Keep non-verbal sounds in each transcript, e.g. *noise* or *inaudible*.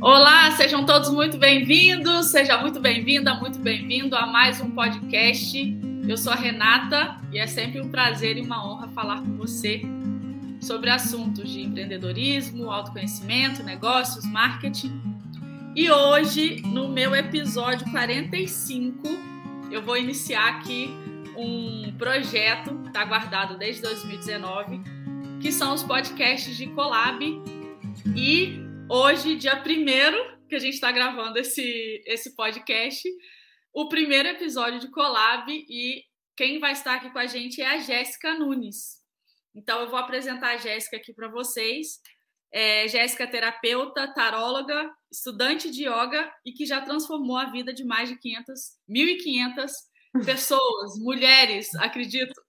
Olá, sejam todos muito bem-vindos, seja muito bem-vinda, muito bem-vindo a mais um podcast. Eu sou a Renata e é sempre um prazer e uma honra falar com você sobre assuntos de empreendedorismo, autoconhecimento, negócios, marketing. E hoje, no meu episódio 45, eu vou iniciar aqui um projeto, está guardado desde 2019, que são os podcasts de Colab. E Hoje, dia primeiro que a gente está gravando esse, esse podcast, o primeiro episódio de Collab e quem vai estar aqui com a gente é a Jéssica Nunes. Então, eu vou apresentar a Jéssica aqui para vocês. É, Jéssica é terapeuta, taróloga, estudante de yoga e que já transformou a vida de mais de 500, 1.500 *laughs* pessoas, mulheres, acredito.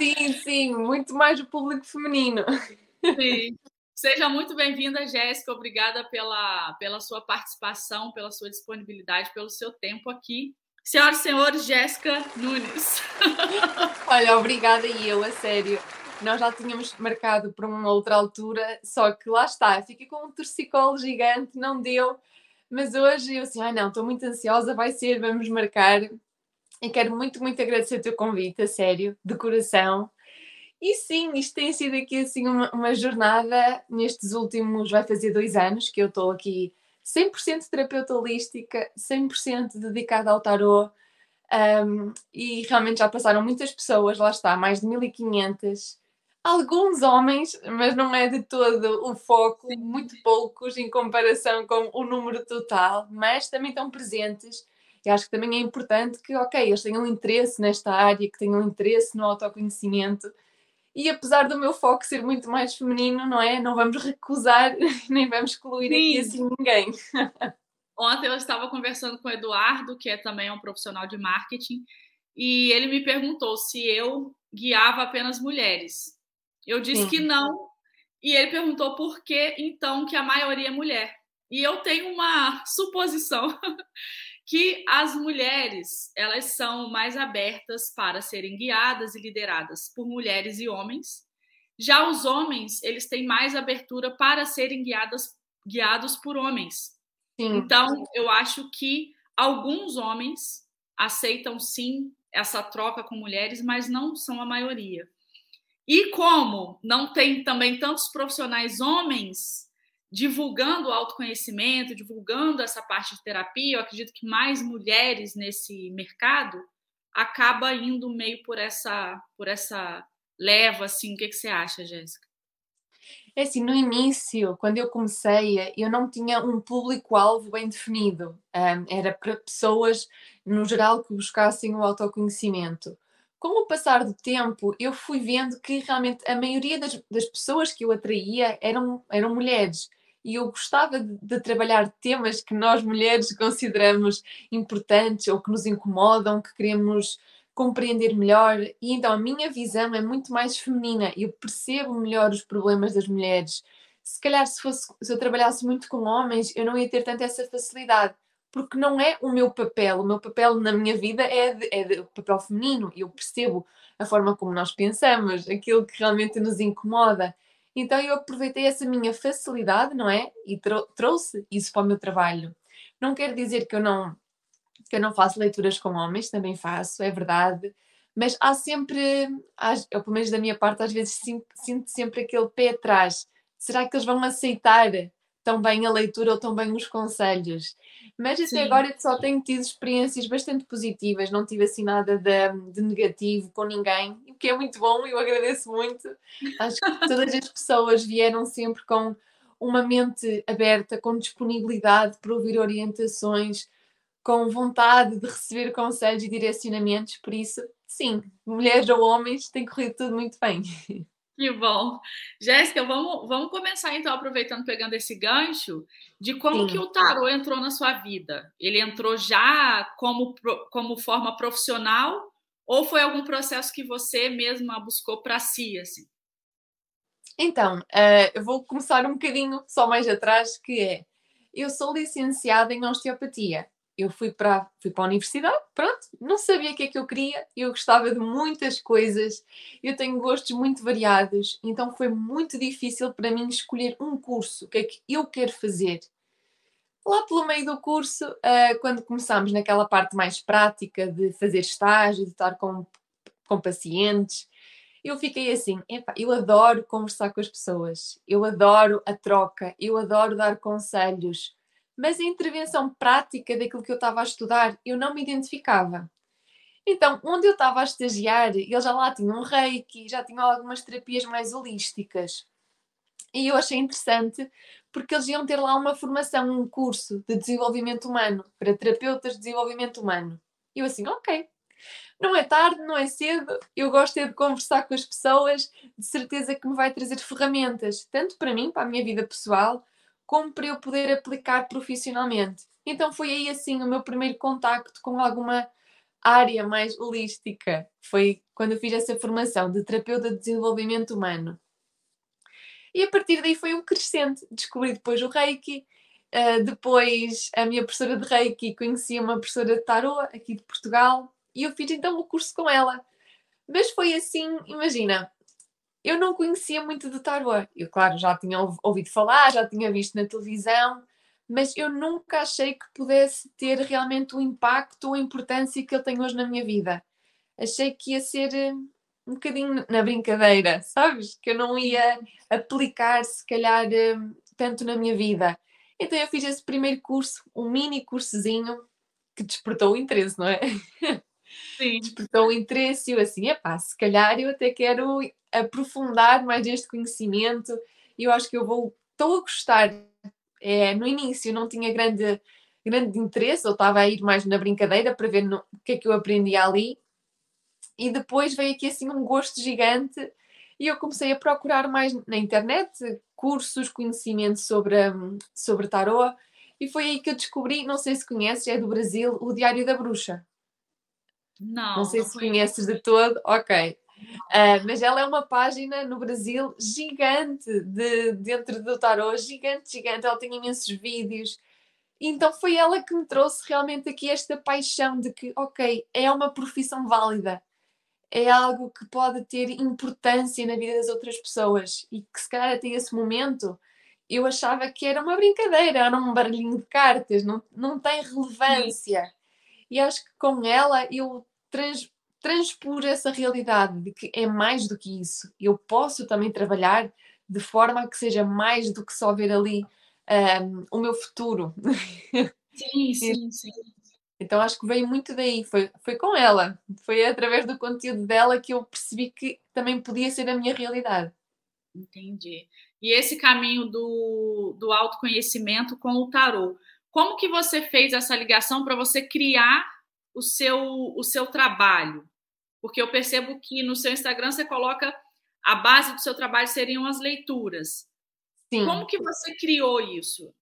Sim, sim, muito mais do público feminino. Sim. Seja muito bem-vinda, Jéssica. Obrigada pela, pela sua participação, pela sua disponibilidade, pelo seu tempo aqui. Senhoras e senhores, Jéssica Nunes. *laughs* Olha, obrigada e eu, a sério. Nós já tínhamos marcado para uma outra altura, só que lá está, fiquei com um torcicolo gigante, não deu. Mas hoje eu assim, ai não, estou muito ansiosa, vai ser, vamos marcar. E quero muito, muito agradecer o teu convite, a sério, de coração. E sim, isto tem sido aqui assim uma, uma jornada nestes últimos, vai fazer dois anos que eu estou aqui 100% terapeuta holística, 100% dedicada ao tarot um, e realmente já passaram muitas pessoas, lá está, mais de 1500, alguns homens, mas não é de todo o foco, muito poucos em comparação com o número total, mas também estão presentes. E acho que também é importante que, ok, eles tenham interesse nesta área, que tenham interesse no autoconhecimento e apesar do meu foco ser muito mais feminino, não é? Não vamos recusar, *laughs* nem vamos excluir Sim. aqui assim ninguém. Ontem eu estava conversando com o Eduardo, que é também um profissional de marketing, e ele me perguntou se eu guiava apenas mulheres. Eu disse Sim. que não, e ele perguntou por que então que a maioria é mulher. E eu tenho uma suposição *laughs* que as mulheres elas são mais abertas para serem guiadas e lideradas por mulheres e homens. Já os homens, eles têm mais abertura para serem guiadas, guiados por homens. Sim. Então, eu acho que alguns homens aceitam sim essa troca com mulheres, mas não são a maioria. E como não tem também tantos profissionais homens divulgando o autoconhecimento, divulgando essa parte de terapia, eu acredito que mais mulheres nesse mercado acaba indo meio por essa por essa leva assim. O que, que você acha, Jéssica? É assim, no início, quando eu comecei, eu não tinha um público-alvo bem definido. Um, era para pessoas, no geral, que buscassem o autoconhecimento. Com o passar do tempo, eu fui vendo que realmente a maioria das, das pessoas que eu atraía eram, eram mulheres e eu gostava de, de, trabalhar temas que nós mulheres consideramos importantes ou que nos incomodam, que queremos compreender melhor. E então a minha visão é muito mais feminina. Eu percebo melhor os problemas das mulheres. Se calhar se, fosse, se eu trabalhasse muito com homens, eu não ia ter tanta essa facilidade. Porque não é o meu papel. O meu papel na minha vida é, é o papel feminino. Eu percebo a forma como nós pensamos, aquilo que realmente nos incomoda. Então eu aproveitei essa minha facilidade, não é? E trou trouxe isso para o meu trabalho. Não quer dizer que eu não que eu não faço leituras com homens, também faço, é verdade. Mas há sempre, eu pelo menos da minha parte, às vezes sinto, sinto sempre aquele pé atrás. Será que eles vão aceitar tão bem a leitura ou tão bem os conselhos? Mas até Sim. agora só tenho tido experiências bastante positivas, não tive assim nada de, de negativo com ninguém, o que é muito bom e eu agradeço muito. Acho que todas as pessoas vieram sempre com uma mente aberta, com disponibilidade para ouvir orientações, com vontade de receber conselhos e direcionamentos, por isso, sim, mulheres ou homens, tem corrido tudo muito bem. *laughs* Que bom. Jéssica, vamos, vamos começar então, aproveitando, pegando esse gancho, de como Sim. que o tarô entrou na sua vida. Ele entrou já como, como forma profissional ou foi algum processo que você mesma buscou para si, assim? Então, uh, eu vou começar um bocadinho só mais atrás, que é, eu sou licenciada em osteopatia eu fui para, fui para a universidade, pronto, não sabia o que é que eu queria, eu gostava de muitas coisas, eu tenho gostos muito variados, então foi muito difícil para mim escolher um curso, o que é que eu quero fazer. lá pelo meio do curso, uh, quando começámos naquela parte mais prática de fazer estágio, de estar com, com pacientes, eu fiquei assim, eu adoro conversar com as pessoas, eu adoro a troca, eu adoro dar conselhos, mas a intervenção prática daquilo que eu estava a estudar, eu não me identificava. Então, onde eu estava a estagiar, eles já lá tinham um reiki, já tinham algumas terapias mais holísticas. E eu achei interessante porque eles iam ter lá uma formação, um curso de desenvolvimento humano para terapeutas de desenvolvimento humano. E eu assim, ok, não é tarde, não é cedo, eu gosto é de conversar com as pessoas, de certeza que me vai trazer ferramentas, tanto para mim, para a minha vida pessoal, como para eu poder aplicar profissionalmente. Então foi aí assim o meu primeiro contacto com alguma área mais holística. Foi quando eu fiz essa formação de terapeuta de desenvolvimento humano. E a partir daí foi um crescente. Descobri depois o Reiki, uh, depois a minha professora de Reiki conhecia uma professora de Tarot aqui de Portugal e eu fiz então o curso com ela. Mas foi assim, imagina, eu não conhecia muito de Tarot. Eu, claro, já tinha ouvido falar, já tinha visto na televisão, mas eu nunca achei que pudesse ter realmente o impacto ou a importância que ele tem hoje na minha vida. Achei que ia ser eh, um bocadinho na brincadeira, *laughs* sabes? Que eu não ia aplicar, se calhar, eh, tanto na minha vida. Então eu fiz esse primeiro curso, um mini cursozinho, que despertou o interesse, não é? *laughs* Sim. Despertou o interesse e eu assim, epá, se calhar eu até quero aprofundar mais este conhecimento e eu acho que eu vou, estou a gostar. É, no início não tinha grande, grande interesse, eu estava a ir mais na brincadeira para ver o que é que eu aprendi ali e depois veio aqui assim um gosto gigante e eu comecei a procurar mais na internet cursos, conhecimentos sobre, sobre tarot e foi aí que eu descobri, não sei se conheces, é do Brasil, o Diário da Bruxa. Não. Não sei não se conheces de todo, ok. Uh, mas ela é uma página no Brasil gigante de, dentro do tarot, gigante, gigante. Ela tem imensos vídeos. Então foi ela que me trouxe realmente aqui esta paixão de que, ok, é uma profissão válida, é algo que pode ter importância na vida das outras pessoas e que se calhar até esse momento eu achava que era uma brincadeira, era um barulhinho de cartas, não, não tem relevância. Sim. E acho que com ela eu trans, transpor essa realidade de que é mais do que isso. Eu posso também trabalhar de forma que seja mais do que só ver ali um, o meu futuro. *laughs* Sim, sim, sim. Então acho que veio muito daí, foi, foi com ela, foi através do conteúdo dela que eu percebi que também podia ser a minha realidade. Entendi. E esse caminho do, do autoconhecimento com o tarô, como que você fez essa ligação para você criar o seu, o seu trabalho? Porque eu percebo que no seu Instagram você coloca a base do seu trabalho seriam as leituras. Sim. Como que você criou isso?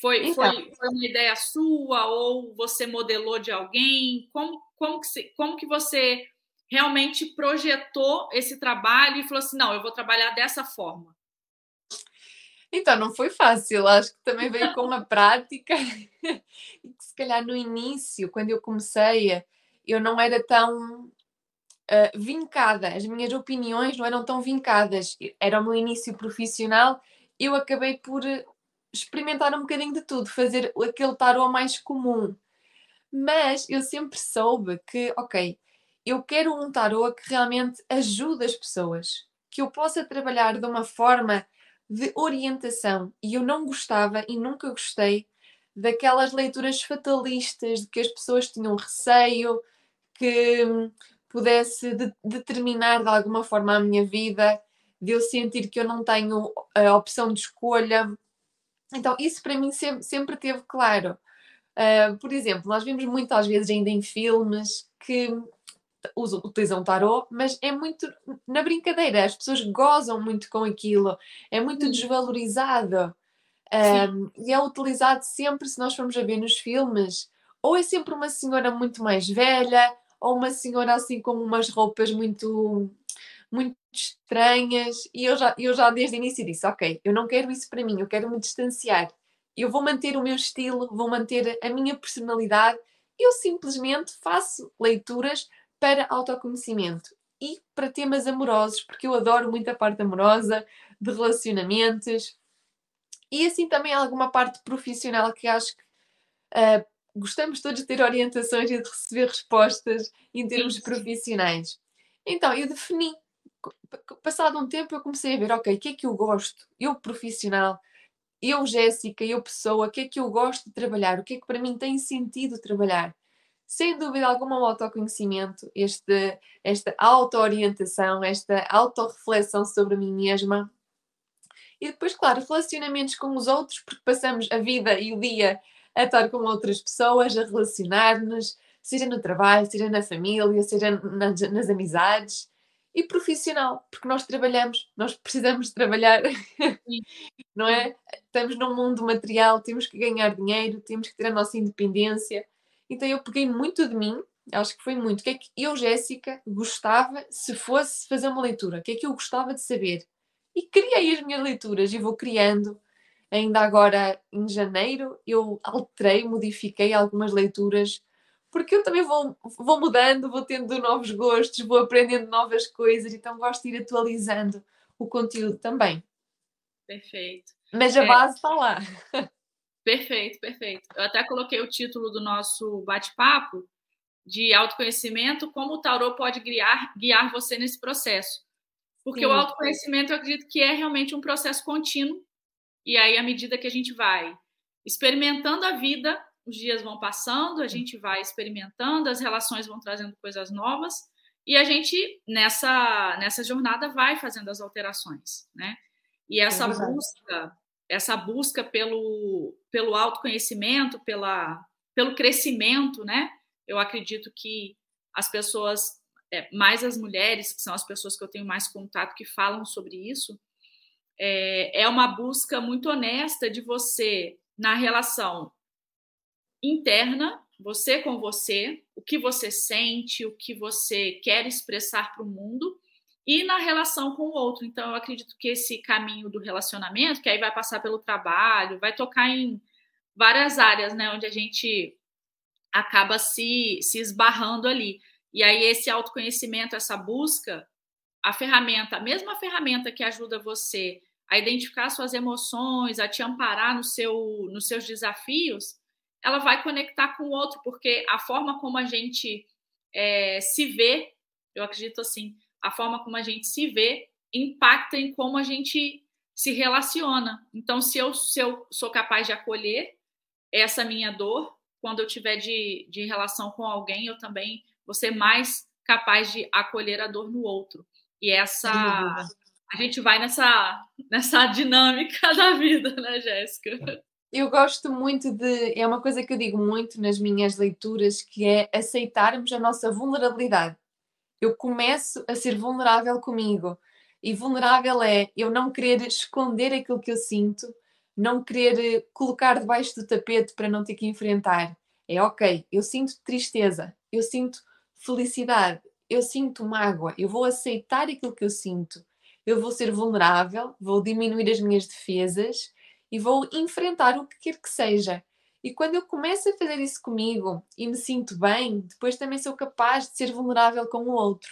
Foi, então, foi, foi uma ideia sua ou você modelou de alguém? Como, como, que, como que você realmente projetou esse trabalho e falou assim, não, eu vou trabalhar dessa forma? Então, não foi fácil, acho que também veio com uma prática. *laughs* E que se calhar no início, quando eu comecei, eu não era tão uh, vincada, as minhas opiniões não eram tão vincadas, era o meu início profissional, eu acabei por experimentar um bocadinho de tudo, fazer aquele tarot mais comum. Mas eu sempre soube que, ok, eu quero um tarot que realmente ajude as pessoas, que eu possa trabalhar de uma forma de orientação. E eu não gostava e nunca gostei daquelas leituras fatalistas de que as pessoas tinham receio que pudesse de determinar de alguma forma a minha vida, de eu sentir que eu não tenho a opção de escolha. Então, isso para mim sempre, sempre teve claro. Uh, por exemplo, nós vemos muitas vezes ainda em filmes que usam, utilizam tarot, mas é muito na brincadeira, as pessoas gozam muito com aquilo, é muito hum. desvalorizado. Um, e é utilizado sempre, se nós formos a ver nos filmes, ou é sempre uma senhora muito mais velha, ou uma senhora assim com umas roupas muito muito estranhas e eu já, eu já desde o início disse, ok, eu não quero isso para mim, eu quero me distanciar eu vou manter o meu estilo, vou manter a minha personalidade eu simplesmente faço leituras para autoconhecimento e para temas amorosos, porque eu adoro muito a parte amorosa, de relacionamentos. E assim também alguma parte profissional que acho que uh, gostamos todos de ter orientações e de receber respostas em termos Sim. profissionais. Então, eu defini, passado um tempo, eu comecei a ver, ok, o que é que eu gosto? Eu, profissional, eu, Jéssica, eu, pessoa, o que é que eu gosto de trabalhar? O que é que para mim tem sentido trabalhar? Sem dúvida alguma, o autoconhecimento, este, esta auto-orientação, esta autorreflexão sobre mim mesma. E depois, claro, relacionamentos com os outros, porque passamos a vida e o dia a estar com outras pessoas, a relacionar-nos, seja no trabalho, seja na família, seja nas, nas amizades e profissional, porque nós trabalhamos, nós precisamos trabalhar, *laughs* não é? Estamos num mundo material, temos que ganhar dinheiro, temos que ter a nossa independência. Então eu peguei muito de mim, acho que foi muito. O que é que eu, Jéssica, gostava se fosse fazer uma leitura? O que é que eu gostava de saber? E criei as minhas leituras e vou criando ainda agora em janeiro, eu alterei, modifiquei algumas leituras, porque eu também vou, vou mudando, vou tendo novos gostos, vou aprendendo novas coisas, então gosto de ir atualizando o conteúdo também. Perfeito. Mas a é... base está lá. *laughs* Perfeito, perfeito. Eu até coloquei o título do nosso bate-papo de autoconhecimento, como o tarô pode guiar, guiar você nesse processo. Porque Sim. o autoconhecimento, eu acredito que é realmente um processo contínuo e aí, à medida que a gente vai experimentando a vida, os dias vão passando, a gente vai experimentando, as relações vão trazendo coisas novas, e a gente, nessa, nessa jornada, vai fazendo as alterações, né? E essa é busca, essa busca pelo, pelo autoconhecimento, pela, pelo crescimento, né? Eu acredito que as pessoas, é, mais as mulheres, que são as pessoas que eu tenho mais contato, que falam sobre isso, é, é uma busca muito honesta de você na relação interna, você com você, o que você sente, o que você quer expressar para o mundo e na relação com o outro. Então, eu acredito que esse caminho do relacionamento, que aí vai passar pelo trabalho, vai tocar em várias áreas, né, onde a gente acaba se, se esbarrando ali. E aí, esse autoconhecimento, essa busca, a ferramenta, a mesma ferramenta que ajuda você a identificar suas emoções, a te amparar no seu, nos seus desafios, ela vai conectar com o outro, porque a forma como a gente é, se vê, eu acredito assim, a forma como a gente se vê impacta em como a gente se relaciona. Então, se eu, se eu sou capaz de acolher essa minha dor, quando eu tiver de, de relação com alguém, eu também vou ser mais capaz de acolher a dor no outro. E essa a gente vai nessa, nessa dinâmica *laughs* da vida, né, Jéssica? Eu gosto muito de. É uma coisa que eu digo muito nas minhas leituras, que é aceitarmos a nossa vulnerabilidade. Eu começo a ser vulnerável comigo. E vulnerável é eu não querer esconder aquilo que eu sinto, não querer colocar debaixo do tapete para não ter que enfrentar. É ok, eu sinto tristeza, eu sinto felicidade, eu sinto mágoa, eu vou aceitar aquilo que eu sinto eu vou ser vulnerável, vou diminuir as minhas defesas e vou enfrentar o que quer que seja. E quando eu começo a fazer isso comigo e me sinto bem, depois também sou capaz de ser vulnerável com o outro.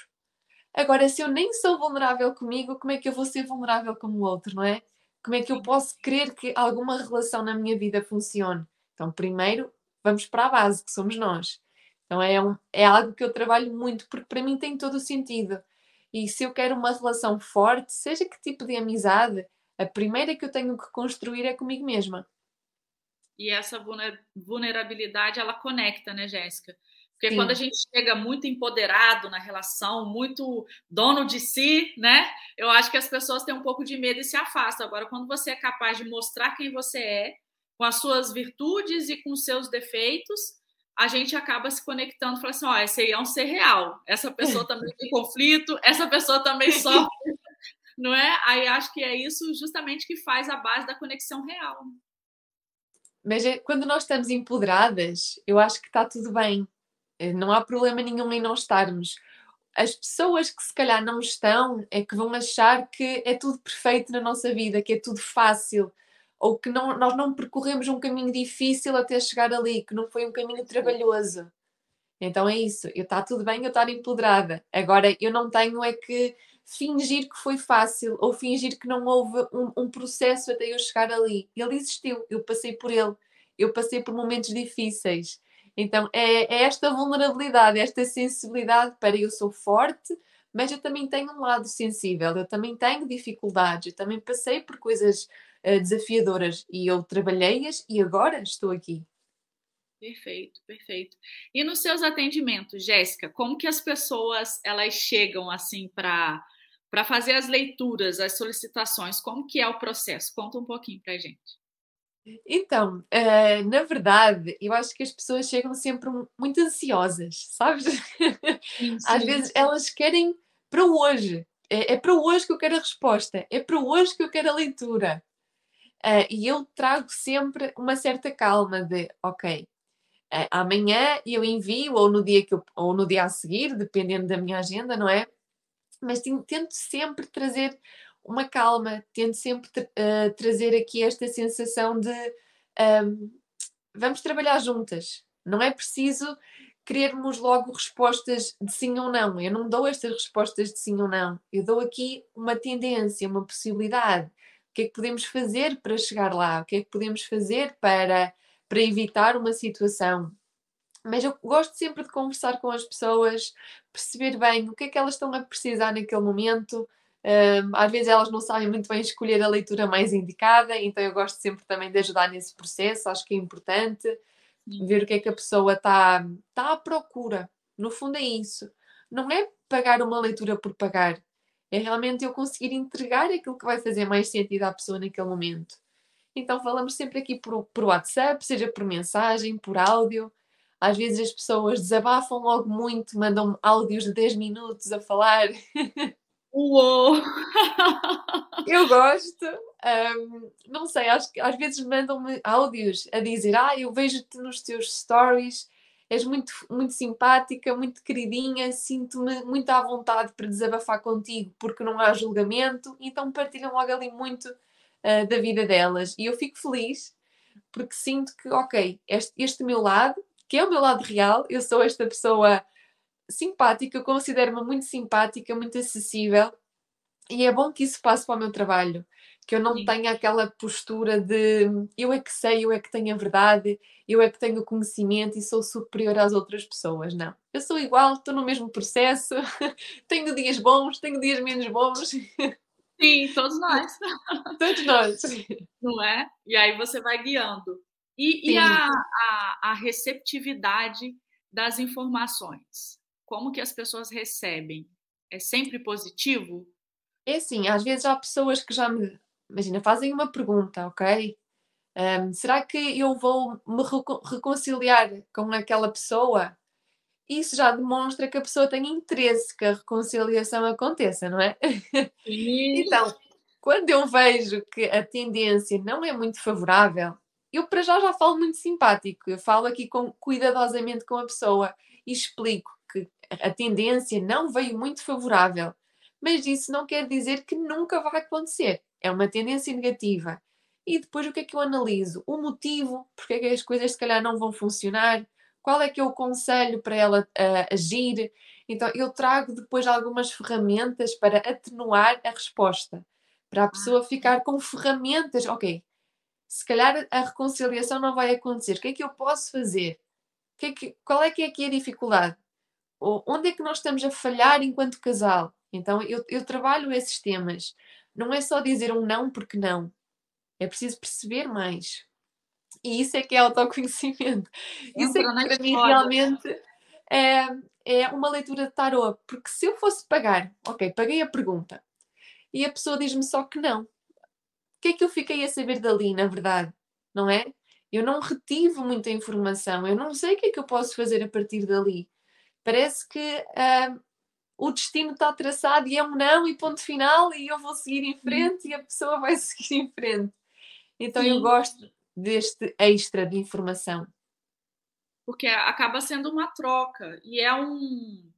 Agora, se eu nem sou vulnerável comigo, como é que eu vou ser vulnerável com o outro, não é? Como é que eu posso querer que alguma relação na minha vida funcione? Então, primeiro, vamos para a base, que somos nós. Então, é, um, é algo que eu trabalho muito, porque para mim tem todo o sentido. E se eu quero uma relação forte, seja que tipo de amizade, a primeira que eu tenho que construir é comigo mesma. E essa vulnerabilidade, ela conecta, né, Jéssica? Porque Sim. quando a gente chega muito empoderado na relação, muito dono de si, né? Eu acho que as pessoas têm um pouco de medo e se afastam. Agora, quando você é capaz de mostrar quem você é, com as suas virtudes e com os seus defeitos, a gente acaba se conectando, fala assim, ó, esse aí é um ser real, essa pessoa também tem conflito, essa pessoa também *laughs* sofre, não é? Aí acho que é isso justamente que faz a base da conexão real. Mas é, quando nós estamos empoderadas, eu acho que está tudo bem. Eh, não há problema nenhum em não estarmos. As pessoas que se calhar não estão é que vão achar que é tudo perfeito na nossa vida, que é tudo fácil, ou que não, nós não percorremos um caminho difícil até chegar ali, que não foi um caminho trabalhoso. Então é isso, está tudo bem eu estar empoderada. Agora eu não tenho é que fingir que foi fácil ou fingir que não houve um, um processo até eu chegar ali. Ele existiu, eu passei por ele, eu passei por momentos difíceis. Então é, é esta vulnerabilidade, esta sensibilidade para eu sou forte, mas eu também tenho um lado sensível, eu também tenho dificuldades, eu também passei por coisas uh, desafiadoras e eu trabalhei-as e agora estou aqui. Perfeito, perfeito. E nos seus atendimentos, Jéssica, como que as pessoas elas chegam assim para para fazer as leituras, as solicitações? Como que é o processo? Conta um pouquinho para gente. Então, uh, na verdade, eu acho que as pessoas chegam sempre muito ansiosas, sabes? Sim, *laughs* sim. Às vezes elas querem para hoje. É, é, para hoje que eu quero a resposta. É para hoje que eu quero a leitura. Uh, e eu trago sempre uma certa calma de, ok, uh, amanhã eu envio ou no dia que eu, ou no dia a seguir, dependendo da minha agenda, não é? Mas tento sempre trazer uma calma, tento sempre uh, trazer aqui esta sensação de um, vamos trabalhar juntas. Não é preciso querermos logo respostas de sim ou não. Eu não dou estas respostas de sim ou não. Eu dou aqui uma tendência, uma possibilidade. O que é que podemos fazer para chegar lá? O que é que podemos fazer para, para evitar uma situação? Mas eu gosto sempre de conversar com as pessoas, perceber bem o que é que elas estão a precisar naquele momento. Às vezes elas não sabem muito bem escolher a leitura mais indicada, então eu gosto sempre também de ajudar nesse processo, acho que é importante ver o que é que a pessoa está tá à procura. No fundo é isso. Não é pagar uma leitura por pagar. É realmente eu conseguir entregar aquilo que vai fazer mais sentido à pessoa naquele momento. Então falamos sempre aqui por, por WhatsApp, seja por mensagem, por áudio. Às vezes as pessoas desabafam logo muito, mandam áudios de 10 minutos a falar. Uou! *laughs* eu gosto. Um, não sei, acho que às vezes mandam-me áudios a dizer: Ah, eu vejo-te nos teus stories, és muito, muito simpática, muito queridinha, sinto-me muito à vontade para desabafar contigo porque não há julgamento, então partilham logo ali muito uh, da vida delas. E eu fico feliz porque sinto que, ok, este, este meu lado, que é o meu lado real, eu sou esta pessoa simpática, eu considero-me muito simpática, muito acessível, e é bom que isso passe para o meu trabalho, que eu não Sim. tenha aquela postura de eu é que sei, eu é que tenho a verdade, eu é que tenho o conhecimento e sou superior às outras pessoas. Não. Eu sou igual, estou no mesmo processo, *laughs* tenho dias bons, tenho dias menos bons. Sim, todos nós. *laughs* todos nós. Não é? E aí você vai guiando. E, e a, a, a receptividade das informações? como que as pessoas recebem? É sempre positivo? É assim, às vezes há pessoas que já me, imagina, fazem uma pergunta, ok? Um, será que eu vou me reconciliar com aquela pessoa? Isso já demonstra que a pessoa tem interesse que a reconciliação aconteça, não é? *laughs* então, quando eu vejo que a tendência não é muito favorável, eu para já já falo muito simpático, eu falo aqui com, cuidadosamente com a pessoa e explico que a tendência não veio muito favorável, mas isso não quer dizer que nunca vai acontecer. É uma tendência negativa. E depois o que é que eu analiso? O motivo, porque é que as coisas se calhar não vão funcionar, qual é que é o conselho para ela uh, agir. Então eu trago depois algumas ferramentas para atenuar a resposta, para a pessoa ficar com ferramentas, ok, se calhar a reconciliação não vai acontecer, o que é que eu posso fazer? Que é que, qual é que é aqui a dificuldade? onde é que nós estamos a falhar enquanto casal? Então eu, eu trabalho esses temas. Não é só dizer um não porque não. É preciso perceber mais. E isso é que é autoconhecimento. Isso é que para mim realmente é, é uma leitura de tarô. Porque se eu fosse pagar, ok, paguei a pergunta e a pessoa diz-me só que não. O que é que eu fiquei a saber dali, na verdade? Não é? Eu não retive muita informação, eu não sei o que é que eu posso fazer a partir dali. Parece que uh, o destino está traçado e é um não e ponto final e eu vou seguir em frente e a pessoa vai *laughs* seguir em frente. Então Sim. eu gosto deste extra de informação. Porque acaba sendo uma troca e é um.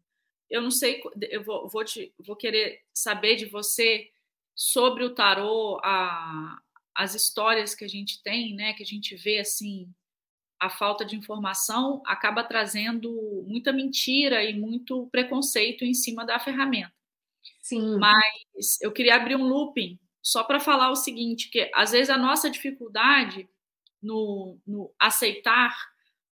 Eu não sei, eu vou, vou, te, vou querer saber de você sobre o tarô, a, as histórias que a gente tem, né? Que a gente vê assim a falta de informação acaba trazendo muita mentira e muito preconceito em cima da ferramenta. Sim. Mas eu queria abrir um looping só para falar o seguinte, que às vezes a nossa dificuldade no, no aceitar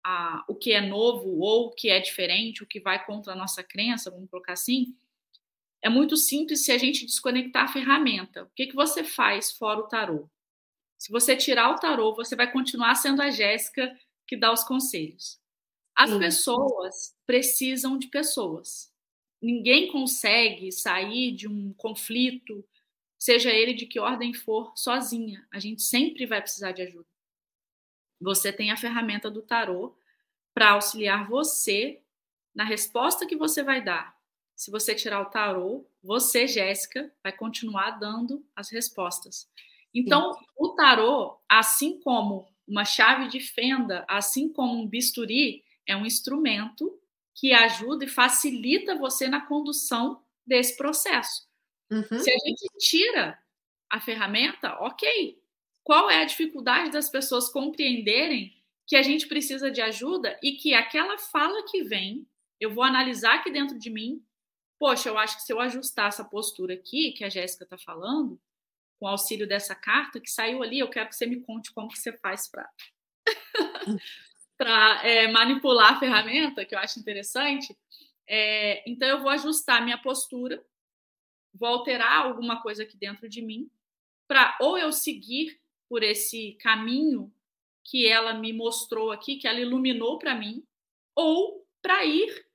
a, o que é novo ou o que é diferente, o que vai contra a nossa crença, vamos colocar assim, é muito simples se a gente desconectar a ferramenta. O que, que você faz fora o tarô? Se você tirar o tarô, você vai continuar sendo a Jéssica que dá os conselhos. As Sim. pessoas precisam de pessoas. Ninguém consegue sair de um conflito, seja ele de que ordem for, sozinha. A gente sempre vai precisar de ajuda. Você tem a ferramenta do tarô para auxiliar você na resposta que você vai dar. Se você tirar o tarô, você, Jéssica, vai continuar dando as respostas. Então, Sim. o tarô, assim como uma chave de fenda, assim como um bisturi, é um instrumento que ajuda e facilita você na condução desse processo. Uhum. Se a gente tira a ferramenta, ok. Qual é a dificuldade das pessoas compreenderem que a gente precisa de ajuda e que aquela fala que vem, eu vou analisar aqui dentro de mim. Poxa, eu acho que se eu ajustar essa postura aqui, que a Jéssica está falando, com auxílio dessa carta que saiu ali, eu quero que você me conte como que você faz para *laughs* para é, manipular a ferramenta, que eu acho interessante. É, então, eu vou ajustar minha postura, vou alterar alguma coisa aqui dentro de mim, para ou eu seguir por esse caminho que ela me mostrou aqui, que ela iluminou para mim, ou para ir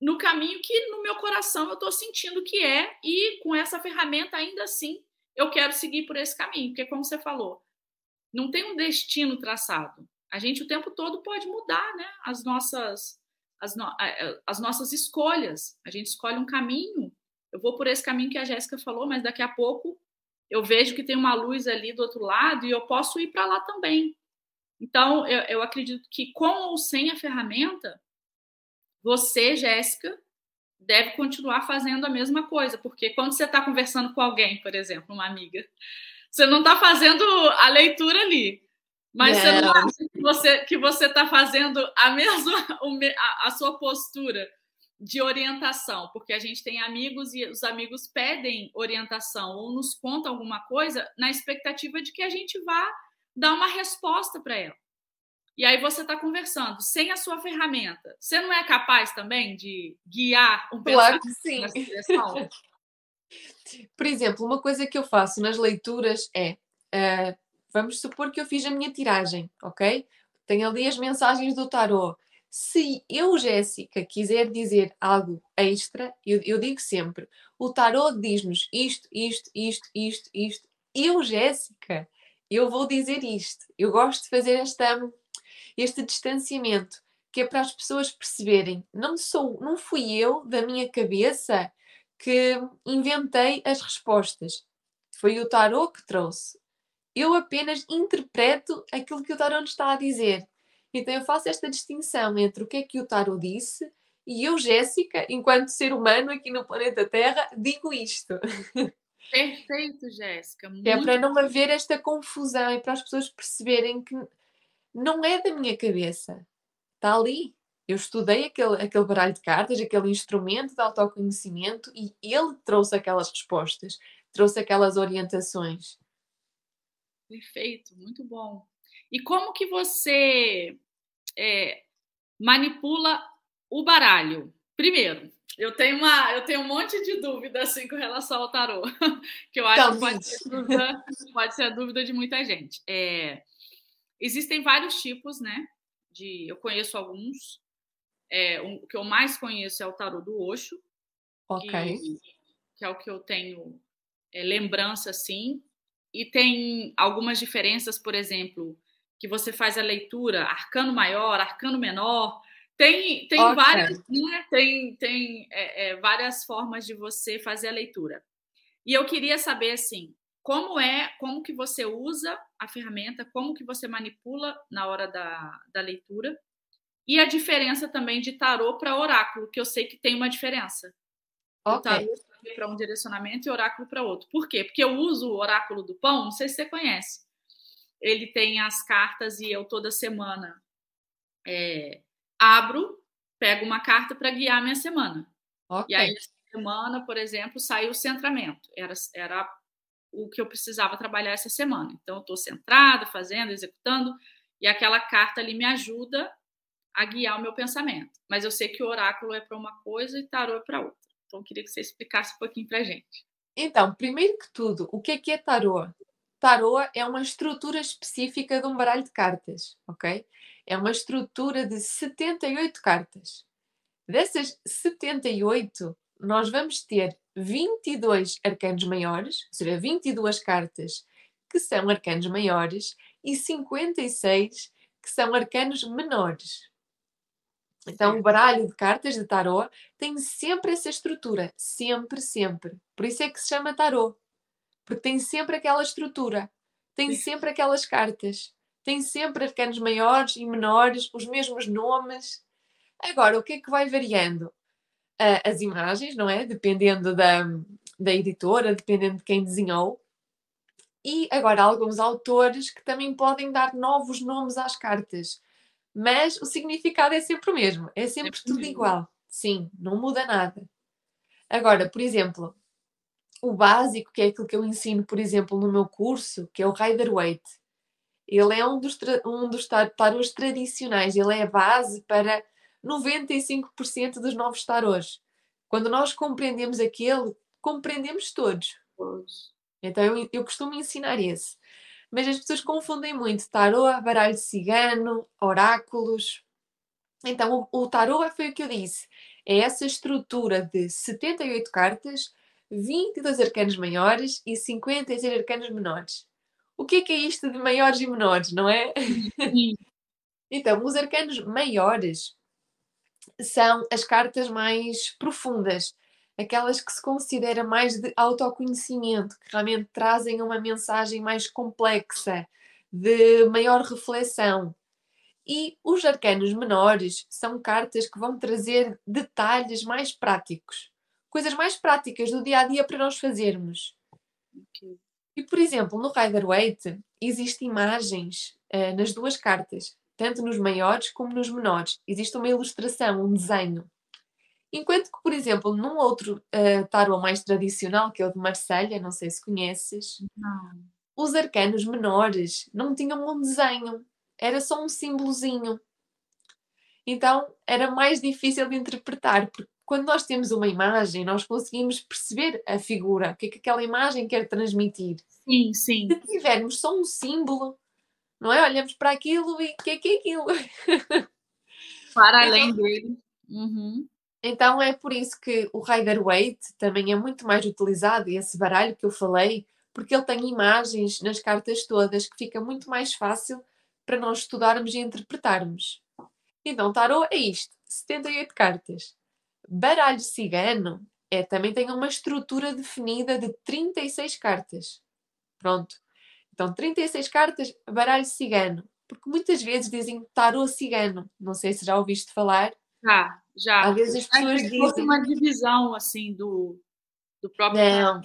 no caminho que no meu coração eu estou sentindo que é, e com essa ferramenta ainda assim eu quero seguir por esse caminho, porque como você falou, não tem um destino traçado a gente o tempo todo pode mudar né, as, nossas, as, no, as nossas escolhas. A gente escolhe um caminho. Eu vou por esse caminho que a Jéssica falou, mas daqui a pouco eu vejo que tem uma luz ali do outro lado e eu posso ir para lá também. Então, eu, eu acredito que com ou sem a ferramenta, você, Jéssica, deve continuar fazendo a mesma coisa, porque quando você está conversando com alguém, por exemplo, uma amiga, você não está fazendo a leitura ali, mas é. você não acha que você que você está fazendo a mesma *laughs* a, a sua postura de orientação, porque a gente tem amigos e os amigos pedem orientação ou nos contam alguma coisa na expectativa de que a gente vá dar uma resposta para ela. E aí você está conversando sem a sua ferramenta. Você não é capaz também de guiar um claro que sim. direção? *laughs* Por exemplo, uma coisa que eu faço nas leituras é uh, Vamos supor que eu fiz a minha tiragem, ok? Tenho ali as mensagens do tarot. Se eu, Jéssica, quiser dizer algo extra, eu, eu digo sempre: o tarot diz-nos isto, isto, isto, isto, isto. Eu, Jéssica, eu vou dizer isto. Eu gosto de fazer esta, este distanciamento, que é para as pessoas perceberem. Não sou, não fui eu da minha cabeça que inventei as respostas. Foi o tarot que trouxe eu apenas interpreto aquilo que o tarot está a dizer. Então eu faço esta distinção entre o que é que o tarot disse e eu, Jéssica, enquanto ser humano aqui no planeta Terra, digo isto. Perfeito, Jéssica. É para não haver esta confusão e para as pessoas perceberem que não é da minha cabeça. Está ali. Eu estudei aquele, aquele baralho de cartas, aquele instrumento de autoconhecimento e ele trouxe aquelas respostas, trouxe aquelas orientações. Perfeito, muito bom. E como que você é, manipula o baralho? Primeiro, eu tenho uma, eu tenho um monte de dúvida assim com relação ao tarô, *laughs* que eu acho então, que pode ser, dúvida, pode ser, a dúvida de muita gente. É, existem vários tipos, né? De, eu conheço alguns. É, um, o que eu mais conheço é o tarô do Osho, ok, que, que é o que eu tenho é, lembrança assim e tem algumas diferenças, por exemplo, que você faz a leitura arcano maior, arcano menor. Tem, tem okay. várias, né? tem, tem é, é, várias formas de você fazer a leitura. E eu queria saber assim, como é, como que você usa a ferramenta, como que você manipula na hora da, da leitura, e a diferença também de tarô para oráculo, que eu sei que tem uma diferença. Okay. O tarô para um direcionamento e oráculo para outro. Por quê? Porque eu uso o oráculo do pão, não sei se você conhece. Ele tem as cartas e eu toda semana é, abro, pego uma carta para guiar a minha semana. Okay. E aí semana, por exemplo, saiu o centramento. Era, era o que eu precisava trabalhar essa semana. Então, eu estou centrada, fazendo, executando, e aquela carta ali me ajuda a guiar o meu pensamento. Mas eu sei que o oráculo é para uma coisa e tarô é para outra. Então, eu queria que você explicasse um pouquinho para gente. Então, primeiro que tudo, o que é que é tarô? Tarô é uma estrutura específica de um baralho de cartas, ok? É uma estrutura de 78 cartas. Dessas 78, nós vamos ter 22 arcanos maiores, ou seja, 22 cartas que são arcanos maiores e 56 que são arcanos menores. Então, o baralho de cartas de tarô tem sempre essa estrutura, sempre, sempre. Por isso é que se chama tarô, porque tem sempre aquela estrutura, tem sempre aquelas cartas, tem sempre arcanos maiores e menores, os mesmos nomes. Agora, o que é que vai variando? Uh, as imagens, não é? Dependendo da, da editora, dependendo de quem desenhou. E agora, alguns autores que também podem dar novos nomes às cartas mas o significado é sempre o mesmo, é sempre é tudo igual. Sim, não muda nada. Agora, por exemplo, o básico, que é aquilo que eu ensino, por exemplo, no meu curso, que é o Rider Waite, ele é um dos, um dos tarôs tradicionais, ele é a base para 95% dos novos tarôs. Quando nós compreendemos aquele, compreendemos todos. Então eu, eu costumo ensinar esse mas as pessoas confundem muito tarô, baralho cigano, oráculos. Então, o, o tarô foi o que eu disse. É essa estrutura de 78 cartas, 22 arcanos maiores e 56 arcanos menores. O que é que é isto de maiores e menores, não é? *laughs* então, os arcanos maiores são as cartas mais profundas, aquelas que se considera mais de autoconhecimento, que realmente trazem uma mensagem mais complexa, de maior reflexão. E os arcanos menores são cartas que vão trazer detalhes mais práticos, coisas mais práticas do dia a dia para nós fazermos. Okay. E, por exemplo, no Rider Waite existem imagens uh, nas duas cartas, tanto nos maiores como nos menores. Existe uma ilustração, um desenho. Enquanto que, por exemplo, num outro uh, tarot mais tradicional, que é o de Marselha, não sei se conheces, não. os arcanos menores não tinham um desenho, era só um símbolozinho. Então era mais difícil de interpretar, porque quando nós temos uma imagem, nós conseguimos perceber a figura, o que é que aquela imagem quer transmitir. Sim, sim. Se tivermos só um símbolo, não é? Olhamos para aquilo e o que é que é aquilo? *laughs* Para além então, dele. Uhum. Então é por isso que o Rider Waite também é muito mais utilizado, esse baralho que eu falei, porque ele tem imagens nas cartas todas que fica muito mais fácil para nós estudarmos e interpretarmos. Então, tarot é isto: 78 cartas. Baralho cigano é, também tem uma estrutura definida de 36 cartas. Pronto. Então, 36 cartas, baralho cigano. Porque muitas vezes dizem tarot cigano. Não sei se já ouviste falar. Já, já. Às vezes as pessoas dizem. Fosse uma divisão assim do, do próprio. Não.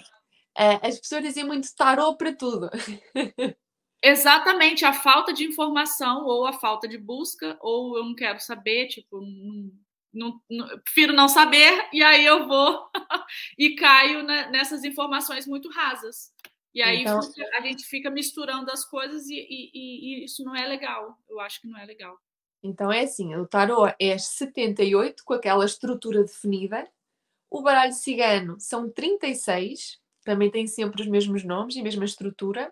É, as pessoas dizem muito tarô para tudo. *laughs* Exatamente, a falta de informação ou a falta de busca, ou eu não quero saber, tipo, não, não, não, prefiro não saber, e aí eu vou *laughs* e caio na, nessas informações muito rasas. E aí então, a gente fica misturando as coisas e, e, e, isso não é legal. Eu acho que não é legal. Então é assim, o tarô é 78 com aquela estrutura definida. O baralho cigano são 36, também tem sempre os mesmos nomes e a mesma estrutura.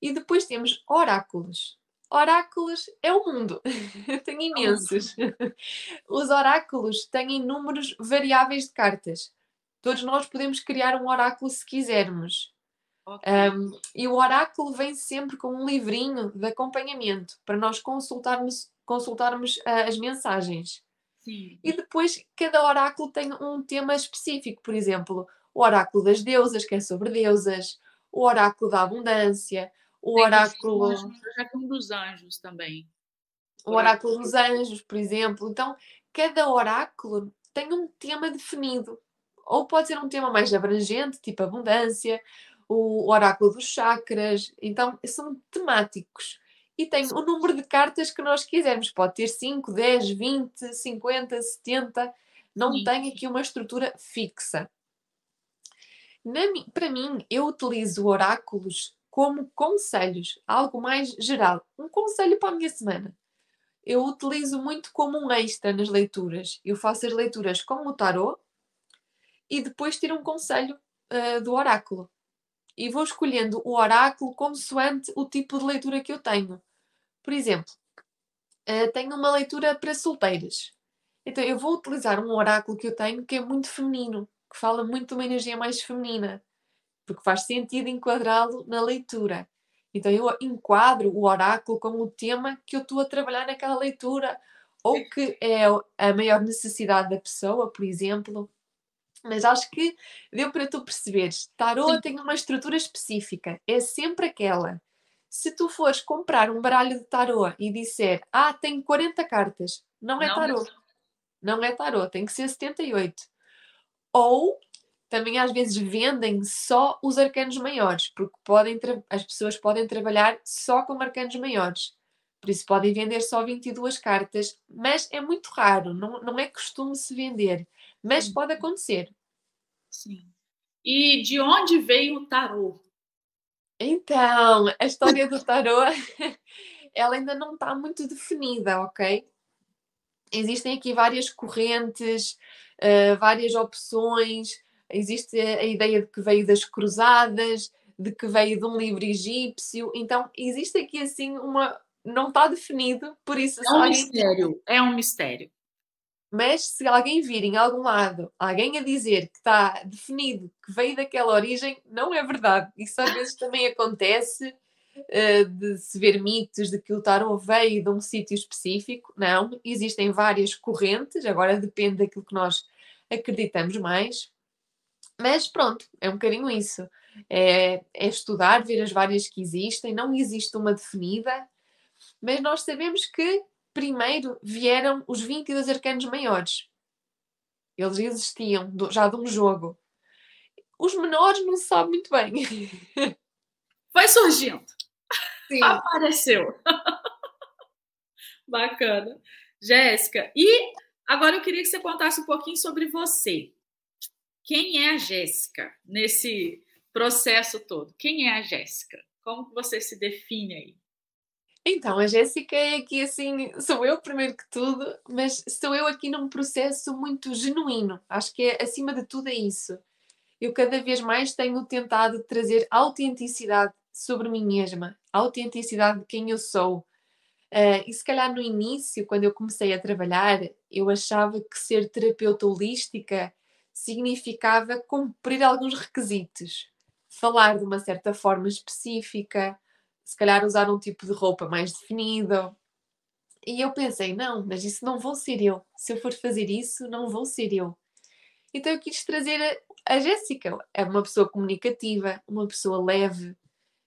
E depois temos oráculos. Oráculos é o mundo, *laughs* tem imensos. *laughs* Os oráculos têm números variáveis de cartas. Todos nós podemos criar um oráculo se quisermos. Okay. Um, e o oráculo vem sempre com um livrinho de acompanhamento para nós consultarmos consultarmos uh, as mensagens. Sim. E depois cada oráculo tem um tema específico, por exemplo, o oráculo das deusas, que é sobre deusas, o oráculo da abundância, o tem oráculo. Dos anjos também. O oráculo dos anjos, por exemplo. Então, cada oráculo tem um tema definido. Ou pode ser um tema mais abrangente, tipo abundância, o oráculo dos chakras. Então, são temáticos e tem o número de cartas que nós quisermos. Pode ter 5, 10, 20, 50, 70, Não Sim. tem aqui uma estrutura fixa. para mim, eu utilizo oráculos como conselhos, algo mais geral. Um conselho para a minha semana. Eu utilizo muito como um extra nas leituras. Eu faço as leituras com o tarot e depois tiro um conselho uh, do oráculo. E vou escolhendo o oráculo consoante o tipo de leitura que eu tenho. Por exemplo, uh, tenho uma leitura para solteiras. Então eu vou utilizar um oráculo que eu tenho que é muito feminino, que fala muito de uma energia mais feminina, porque faz sentido enquadrá-lo na leitura. Então eu enquadro o oráculo com o tema que eu estou a trabalhar naquela leitura, ou que é a maior necessidade da pessoa, por exemplo. Mas acho que deu para tu perceberes. Tarot Sim. tem uma estrutura específica, é sempre aquela. Se tu fores comprar um baralho de tarot e disser, ah, tem 40 cartas, não é não, tarot. Não é tarot, tem que ser 78. Ou também às vezes vendem só os arcanos maiores, porque podem as pessoas podem trabalhar só com arcanos maiores. Por isso podem vender só 22 cartas, mas é muito raro, não, não é costume se vender, mas pode acontecer. Sim. E de onde veio o tarô? Então, a história do tarô, *laughs* ela ainda não está muito definida, ok? Existem aqui várias correntes, uh, várias opções, existe a ideia de que veio das cruzadas, de que veio de um livro egípcio, então existe aqui assim uma. Não está definido, por isso. É um mistério, é um mistério. Mas se alguém vir em algum lado alguém a dizer que está definido que veio daquela origem, não é verdade. Isso às vezes também acontece uh, de se ver mitos de que o tarot veio de um sítio específico. Não, existem várias correntes, agora depende daquilo que nós acreditamos mais. Mas pronto, é um bocadinho isso. É, é estudar, ver as várias que existem, não existe uma definida, mas nós sabemos que primeiro vieram os 22 arcanos maiores. Eles existiam já de um jogo. Os menores não se sabe muito bem. *laughs* Foi surgindo. Sim. Apareceu. *laughs* Bacana. Jéssica, e agora eu queria que você contasse um pouquinho sobre você. Quem é a Jéssica nesse processo todo? Quem é a Jéssica? Como você se define aí? Então, a Jéssica é aqui assim, sou eu primeiro que tudo, mas sou eu aqui num processo muito genuíno. Acho que é, acima de tudo é isso. Eu cada vez mais tenho tentado trazer autenticidade sobre mim mesma, autenticidade de quem eu sou. Uh, e se calhar no início, quando eu comecei a trabalhar, eu achava que ser terapeuta holística significava cumprir alguns requisitos, falar de uma certa forma específica, se calhar usar um tipo de roupa mais definido. E eu pensei, não, mas isso não vou ser eu. Se eu for fazer isso, não vou ser eu. Então eu quis trazer a, Jéssica. É uma pessoa comunicativa, uma pessoa leve,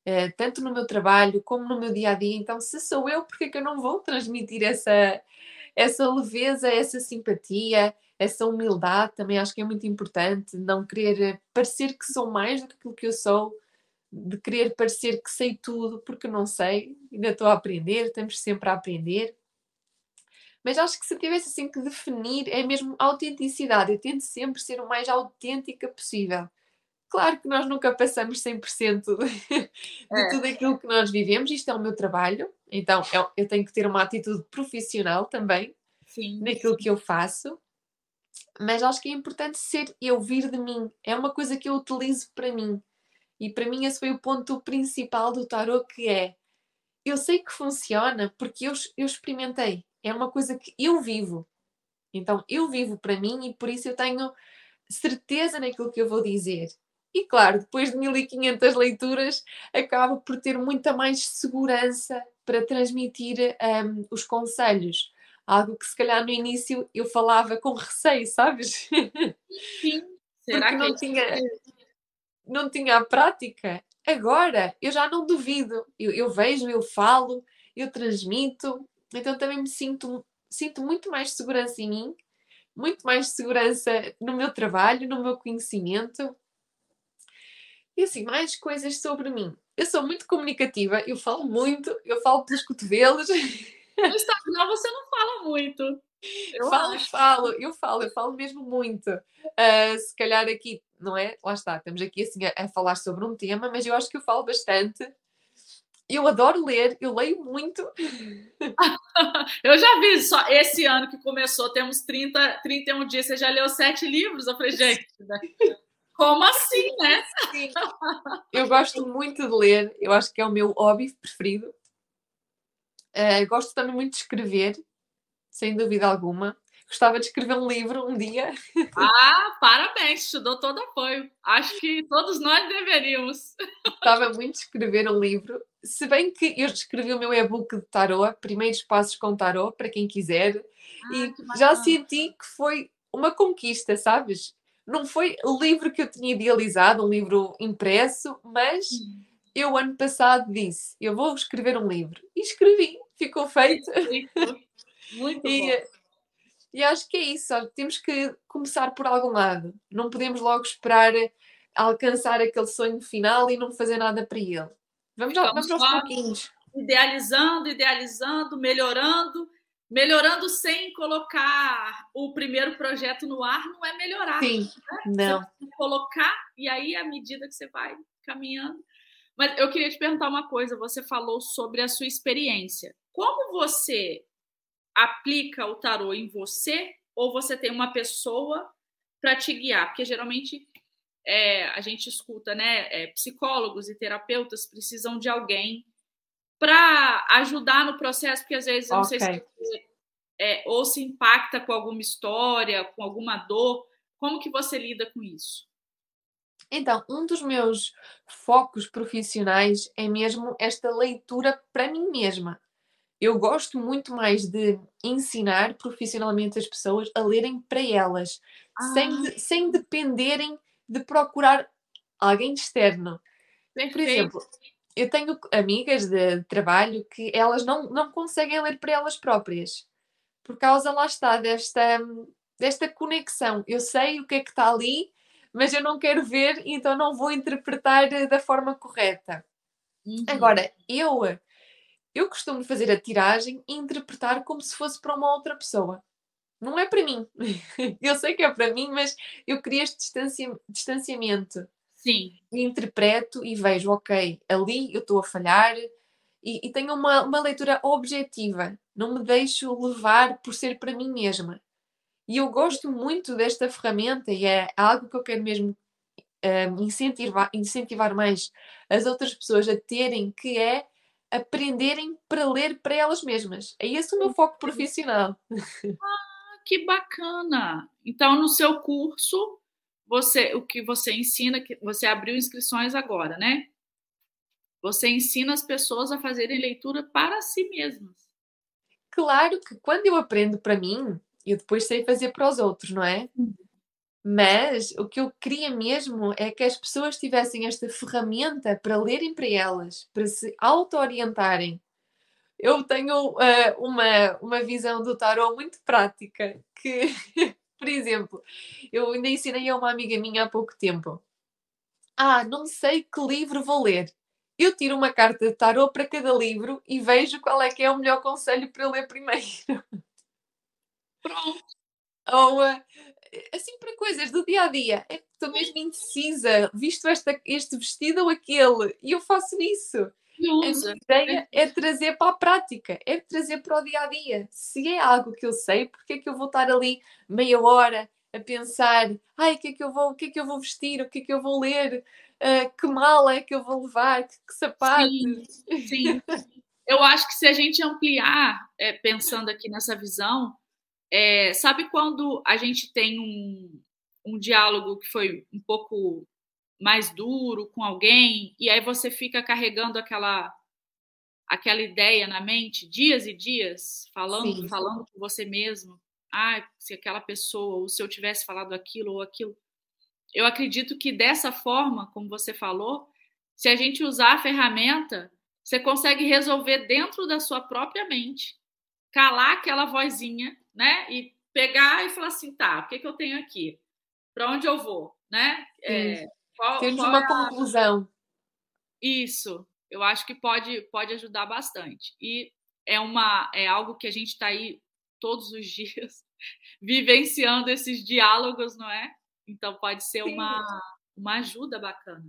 eh, tanto no meu trabalho como no meu dia a dia. Então, se sou eu, por que eu não vou transmitir essa, essa leveza, essa simpatia, essa humildade também acho que é muito importante, não querer parecer que sou mais do que aquilo que eu sou, de querer parecer que sei tudo, porque não sei, ainda estou a aprender, estamos sempre a aprender. Mas acho que se tivesse assim que definir, é mesmo autenticidade. Eu tento sempre ser o mais autêntica possível. Claro que nós nunca passamos 100% *laughs* de é. tudo aquilo que nós vivemos, isto é o meu trabalho, então eu, eu tenho que ter uma atitude profissional também Sim. naquilo que eu faço mas acho que é importante ser eu vir de mim. É uma coisa que eu utilizo para mim. E para mim esse foi o ponto principal do tarot que é eu sei que funciona porque eu, eu experimentei. É uma coisa que eu vivo. Então eu vivo para mim e por isso eu tenho certeza naquilo que eu vou dizer. E claro, depois de 1500 leituras, acabo por ter muita mais segurança para transmitir um, os conselhos algo que se calhar no início eu falava com receio, sabes? Sim. *laughs* Será Porque que não tinha, não tinha a prática. Agora eu já não duvido. Eu, eu vejo, eu falo, eu transmito, então também me sinto, sinto muito mais segurança em mim, muito mais segurança no meu trabalho, no meu conhecimento. E assim, mais coisas sobre mim. Eu sou muito comunicativa, eu falo muito, eu falo pelos cotovelos. No Instagram você não fala muito. *laughs* Eu falo, acho. falo, eu falo, eu falo mesmo muito. Uh, se calhar aqui, não é? Lá está, estamos aqui assim a, a, falar sobre um tema, mas eu acho que eu falo bastante. Eu adoro ler, eu leio muito. *laughs* eu já vi só esse ano que começou, temos 30, 31 dias, você já leu sete livros? Eu falei, gente, né? como assim, né? Sim. Eu gosto muito de ler, eu acho que é o meu hobby preferido. Uh, gosto também muito de escrever, sem dúvida alguma. Gostava de escrever um livro um dia. *laughs* Ah, parabéns, te dou todo apoio. Acho que todos nós deveríamos. Gostava muito de escrever um livro. Se bem que eu escrevi o meu e-book de tarot, Primeiros Passos com Tarot, para quem quiser, ah, e já senti que foi uma conquista, sabes? Não foi o livro que eu tinha idealizado, um livro impresso, mas hum. eu ano passado disse: eu vou escrever um livro. E escrevi, ficou feito. Muito *laughs* e, bom. E acho que é isso, temos que começar por algum lado. Não podemos logo esperar alcançar aquele sonho final e não fazer nada para ele. Vamos, vamos aos pouquinhos. Idealizando, idealizando, melhorando, melhorando sem colocar o primeiro projeto no ar, não é melhorar. Sim, né? não. Você colocar e aí, à medida que você vai caminhando. Mas eu queria te perguntar uma coisa: você falou sobre a sua experiência. Como você aplica o tarô em você ou você tem uma pessoa para te guiar? Porque geralmente é, a gente escuta, né? É, psicólogos e terapeutas precisam de alguém para ajudar no processo, porque às vezes eu não okay. sei se é, ou se impacta com alguma história, com alguma dor. Como que você lida com isso? Então, um dos meus focos profissionais é mesmo esta leitura para mim mesma eu gosto muito mais de ensinar profissionalmente as pessoas a lerem para elas, ah. sem, de, sem dependerem de procurar alguém externo. Perfeito. Por exemplo, eu tenho amigas de trabalho que elas não, não conseguem ler para elas próprias, por causa, lá está, desta, desta conexão. Eu sei o que é que está ali, mas eu não quero ver, então não vou interpretar da forma correta. Uhum. Agora, eu eu costumo fazer a tiragem e interpretar como se fosse para uma outra pessoa. Não é para mim. *laughs* eu sei que é para mim, mas eu queria este distancia distanciamento. Sim. interpreto e vejo, ok, ali eu estou a falhar e, e tenho uma, uma leitura objetiva. Não me deixo levar por ser para mim mesma. E eu gosto muito desta ferramenta e é algo que eu quero mesmo um, eh, incentivar, incentivar mais as outras pessoas a terem, que é aprenderem para ler para elas mesmas. É esse o meu foco profissional. Ah, que bacana! Então, no seu curso, você, o que você ensina, que você abriu inscrições agora, né? Você ensina as pessoas a fazerem leitura para si mesmas. Claro que quando eu aprendo para mim, eu depois sei fazer para os outros, não é? Uhum. Mas o que eu queria mesmo é que as pessoas tivessem esta ferramenta para lerem para elas, para se auto-orientarem. Eu tenho uh, uma, uma visão do tarot muito prática, que, *laughs* por exemplo, eu ainda ensinei a uma amiga minha há pouco tempo. Ah, não sei que livro vou ler. Eu tiro uma carta de tarot para cada livro e vejo qual é que é o melhor conselho para ler primeiro. Pronto. *laughs* Ou uh, assim para coisas do dia a dia. É que estou mesmo indecisa, visto esta, este vestido ou aquele, e eu faço isso. A minha ideia é trazer para a prática, é trazer para o dia a dia. Se é algo que eu sei, porque é que eu vou estar ali meia hora a pensar, ai, o que é que eu vou, o que é que eu vou vestir, o que é que eu vou ler, uh, que mala é que eu vou levar, que, que sapatos. Sim, sim. Eu acho que se a gente ampliar, é, pensando aqui nessa visão, é, sabe quando a gente tem um, um diálogo que foi um pouco mais duro com alguém e aí você fica carregando aquela aquela ideia na mente dias e dias falando Sim. falando com você mesmo ah se aquela pessoa ou se eu tivesse falado aquilo ou aquilo eu acredito que dessa forma como você falou se a gente usar a ferramenta você consegue resolver dentro da sua própria mente calar aquela vozinha né? E pegar e falar assim, tá, o que, que eu tenho aqui? Para onde eu vou, né? É, qual, Temos qual uma é a... conclusão. Isso, eu acho que pode, pode ajudar bastante. E é, uma, é algo que a gente está aí todos os *laughs* dias vivenciando esses diálogos, não é? Então pode ser uma, uma ajuda bacana.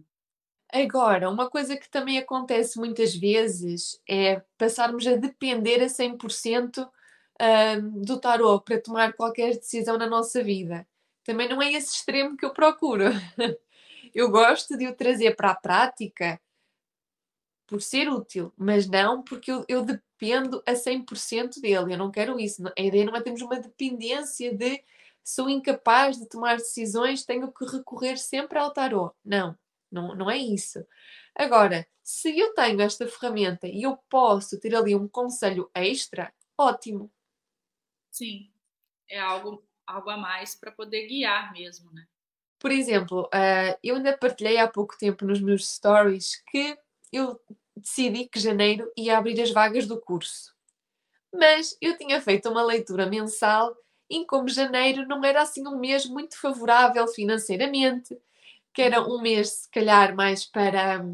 Agora, uma coisa que também acontece muitas vezes é passarmos a depender a 100% um, do tarot para tomar qualquer decisão na nossa vida. Também não é esse extremo que eu procuro. *laughs* eu gosto de o trazer para a prática por ser útil, mas não porque eu, eu dependo a 100% dele. Eu não quero isso. A ideia não é termos uma dependência de sou incapaz de tomar decisões, tenho que recorrer sempre ao tarot. Não, não, não é isso. Agora, se eu tenho esta ferramenta e eu posso ter ali um conselho extra, ótimo. Sim, é algo, algo a mais para poder guiar mesmo, né? Por exemplo, uh, eu ainda partilhei há pouco tempo nos meus stories que eu decidi que janeiro ia abrir as vagas do curso. Mas eu tinha feito uma leitura mensal em como janeiro não era assim um mês muito favorável financeiramente, que era um mês, se calhar, mais para.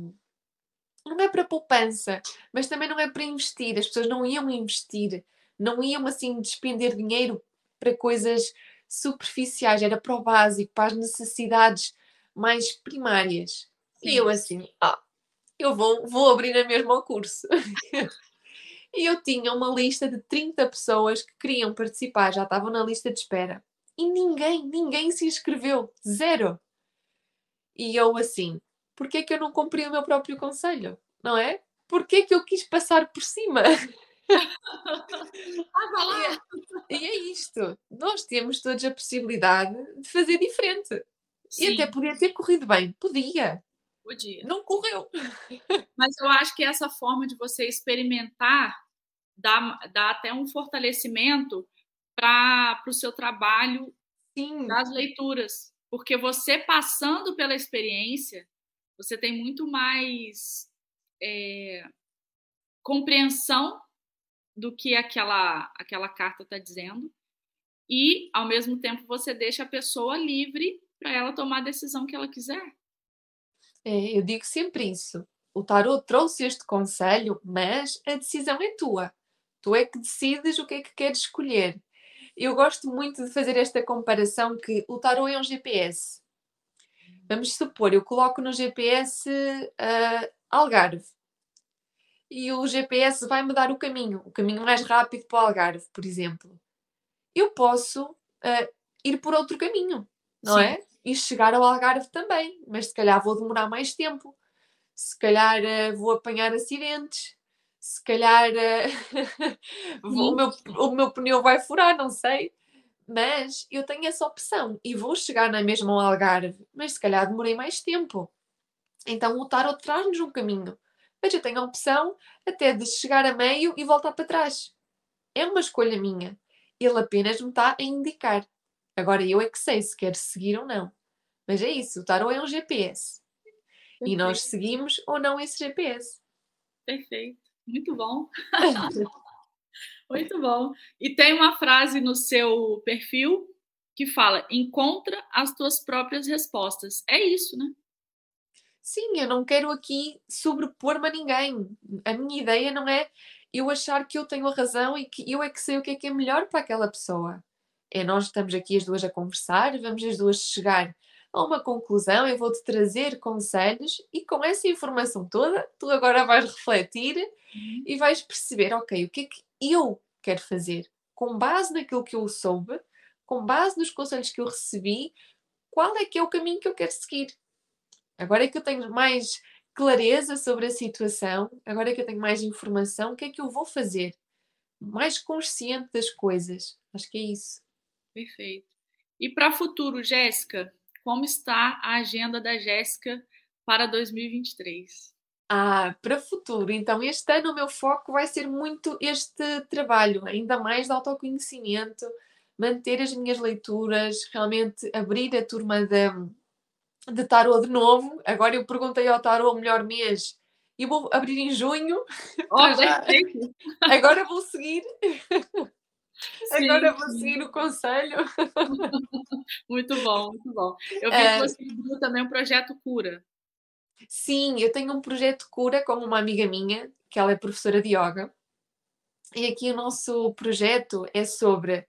Não é para poupança, mas também não é para investir. As pessoas não iam investir, não iam assim despender dinheiro para coisas superficiais, era para o básico, para as necessidades mais primárias. Sim. E eu assim, ah, eu vou, vou abrir a mesma o curso. *laughs* e eu tinha uma lista de 30 pessoas que queriam participar, já estavam na lista de espera. E ninguém, ninguém se inscreveu. Zero. E eu assim, porquê que eu não cumpri o meu próprio conselho? Não é? Porquê que eu quis passar por cima? *laughs* E, e é isto. Nós temos todos a possibilidade de fazer diferente. Sim. E até podia ter corrido bem. Podia. Podia. Não correu. Mas eu acho que essa forma de você experimentar dá, dá até um fortalecimento para o seu trabalho Sim. das leituras. Porque você passando pela experiência, você tem muito mais é, compreensão do que aquela, aquela carta está dizendo. E, ao mesmo tempo, você deixa a pessoa livre para ela tomar a decisão que ela quiser. É, eu digo sempre isso. O tarot trouxe este conselho, mas a decisão é tua. Tu é que decides o que é que queres escolher. Eu gosto muito de fazer esta comparação que o tarot é um GPS. Vamos supor, eu coloco no GPS uh, ah, Algarve e o GPS vai-me dar o caminho, o caminho mais rápido para o Algarve, por exemplo. Eu posso uh, ir por outro caminho, não Sim. é? e chegar ao Algarve também, mas se calhar vou demorar mais tempo, se calhar uh, vou apanhar acidentes, se calhar *laughs* uh, o, meu, o meu pneu vai furar, não sei. Mas eu tenho essa opção e vou chegar na mesma ao Algarve, mas se calhar demorei mais tempo. Então o tarot traz-nos um caminho. Mas eu tenho a opção até de chegar a meio e voltar para trás. É uma escolha minha. Ele apenas me está a indicar. Agora eu é que sei se quero seguir ou não. Mas é isso, o tarot é um GPS. Perfeito. E nós seguimos ou não esse GPS. Perfeito. Muito bom. *laughs* Muito bom. E tem uma frase no seu perfil que fala: encontra as tuas próprias respostas. É isso, né? Sim, eu não quero aqui sobrepor-me a ninguém. A minha ideia não é eu achar que eu tenho a razão e que eu é que sei o que é que é melhor para aquela pessoa. É nós estamos aqui as duas a conversar, vamos as duas chegar a uma conclusão, eu vou-te trazer conselhos e com essa informação toda, tu agora vais refletir uhum. e vais perceber, ok, o que é que eu quero fazer? Com base naquilo que eu soube, com base nos conselhos que eu recebi, qual é que é o caminho que eu quero seguir? Agora é que eu tenho mais clareza sobre a situação, agora é que eu tenho mais informação, o que é que eu vou fazer? Mais consciente das coisas. Acho que é isso. Perfeito. E para o futuro, Jéssica, como está a agenda da Jéssica para 2023? Ah, para o futuro. Então, este ano o meu foco vai ser muito este trabalho, ainda mais de autoconhecimento, manter as minhas leituras, realmente abrir a turma de, de tarot de novo. Agora eu perguntei ao tarot o melhor mês e vou abrir em junho. Oh, Agora vou seguir. Sim. Agora vou seguir *laughs* o conselho. *laughs* muito bom, muito bom. Eu vi é... que você abriu também um projeto Cura. Sim, eu tenho um projeto Cura com uma amiga minha, que ela é professora de yoga. E aqui o nosso projeto é sobre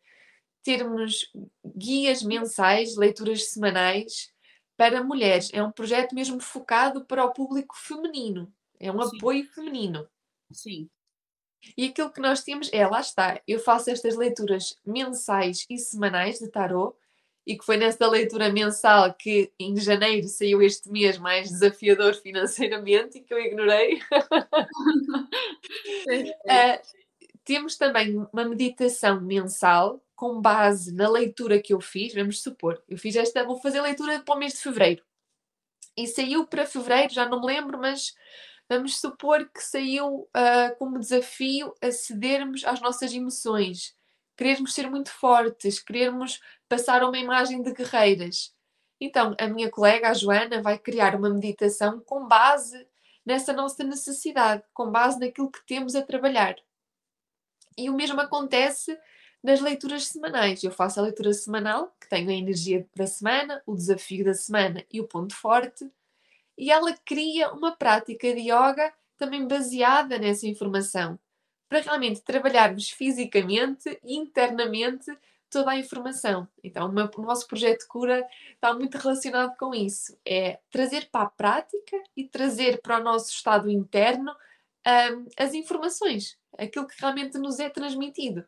termos guias mensais, leituras semanais para mulheres. É um projeto mesmo focado para o público feminino. É um Sim. apoio feminino. Sim. E aquilo que nós temos é, lá está, eu faço estas leituras mensais e semanais de tarot, e que foi nessa leitura mensal que em janeiro saiu este mês mais desafiador financeiramente e que eu ignorei. uh, *laughs* *laughs* temos também uma meditação mensal com base na leitura que eu fiz. Vamos supor, eu fiz esta, vou fazer leitura para o mês de fevereiro. E saiu para fevereiro, já não me lembro, mas vamos supor que saiu uh, como desafio acedermos às nossas emoções, querermos ser muito fortes, querermos passar uma imagem de guerreiras. Então, a minha colega, a Joana, vai criar uma meditação com base nessa nossa necessidade, com base naquilo que temos a trabalhar. E o mesmo acontece nas leituras semanais. Eu faço a leitura semanal, que tem a energia da semana, o desafio da semana e o ponto forte, e ela cria uma prática de yoga também baseada nessa informação, para realmente trabalharmos fisicamente e internamente toda a informação. Então, o nosso projeto cura está muito relacionado com isso. É trazer para a prática e trazer para o nosso estado interno um, as informações, aquilo que realmente nos é transmitido.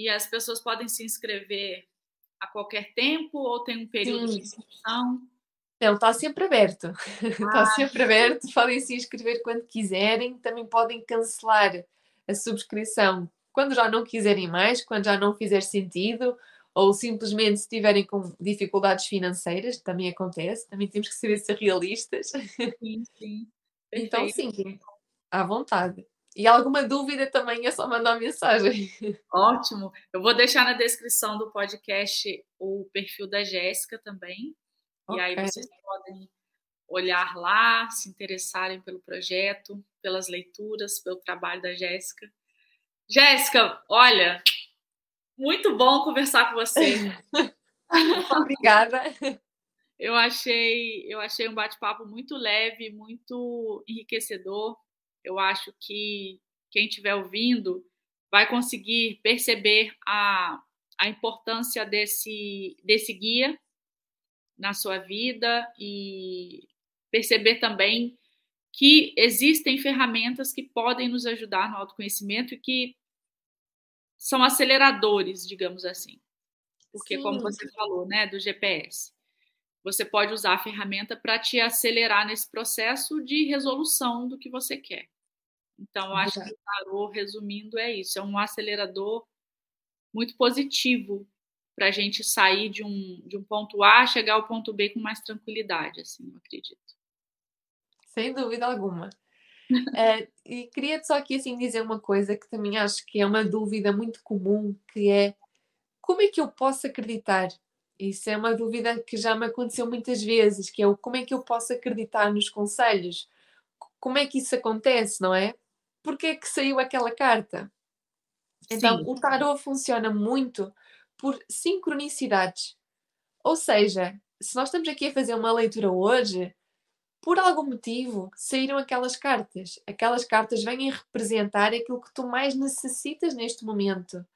E as pessoas podem se inscrever a qualquer tempo ou tem um período Sim. de inscrição? Não, está sempre aberto. *laughs* Ah. Está sempre aberto. Podem se inscrever quando quiserem. Também podem cancelar a subscrição quando já não quiserem mais, quando já não fizer sentido, ou simplesmente se estiverem com dificuldades financeiras, também acontece. Também temos que saber ser realistas. Sim, sim. Então, sim, à vontade. E alguma dúvida também é só mandar mensagem. *laughs* Ótimo. Eu vou deixar na descrição do podcast o perfil da Jéssica também. Okay. E aí vocês podem olhar lá, se interessarem pelo projeto, pelas leituras, pelo trabalho da Jéssica. Jéssica, olha, muito bom conversar com você. *laughs* Obrigada. Eu achei, eu achei um bate-papo muito leve, muito enriquecedor. Eu acho que quem estiver ouvindo vai conseguir perceber a, a importância desse, desse guia na sua vida e perceber também que existem ferramentas que podem nos ajudar no autoconhecimento e que são aceleradores, digamos assim. Porque, Sim. como você falou, né, do GPS, você pode usar a ferramenta para te acelerar nesse processo de resolução do que você quer. Então, acho que o tarô, resumindo, é isso: é um acelerador muito positivo para a gente sair de um, de um ponto A, chegar ao ponto B com mais tranquilidade, assim, eu acredito. Sem dúvida alguma. *laughs* É, e queria só aqui assim dizer uma coisa que também acho que é uma dúvida muito comum, que é como é que eu posso acreditar? Isso é uma dúvida que já me aconteceu muitas vezes, que é o como é que eu posso acreditar nos conselhos? Como é que isso acontece, não é? Porque é que saiu aquela carta? Então, Sim. o tarot funciona muito por sincronicidades. Ou seja, se nós estamos aqui a fazer uma leitura hoje, por algum motivo saíram aquelas cartas. Aquelas cartas vêm representar aquilo que tu mais necessitas neste momento.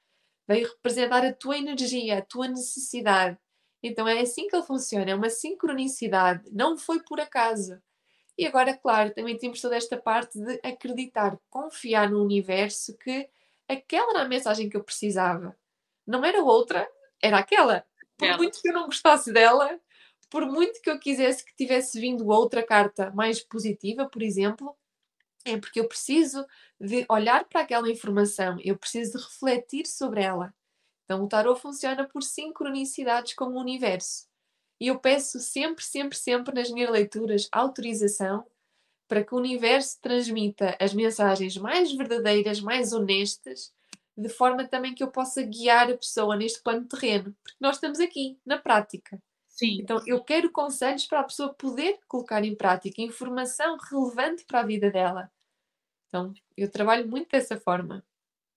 Vêm representar a tua energia, a tua necessidade. Então é assim que ele funciona, é uma sincronicidade, não foi por acaso. E agora, claro, também temos toda esta parte de acreditar, confiar no universo que aquela era a mensagem que eu precisava. Não era outra, era aquela. Por muito que eu não gostasse dela, por muito que eu quisesse que tivesse vindo outra carta mais positiva, por exemplo, é porque eu preciso de olhar para aquela informação, eu preciso de refletir sobre ela. Então o tarot funciona por sincronicidades com o universo. E eu peço sempre, sempre, sempre nas minhas leituras autorização para que o universo transmita as mensagens mais verdadeiras, mais honestas, de forma também que eu possa guiar a pessoa neste plano terreno, porque nós estamos aqui, na prática. Sim. Então, eu quero conselhos para a pessoa poder colocar em prática informação relevante para a vida dela. Então, eu trabalho muito dessa forma.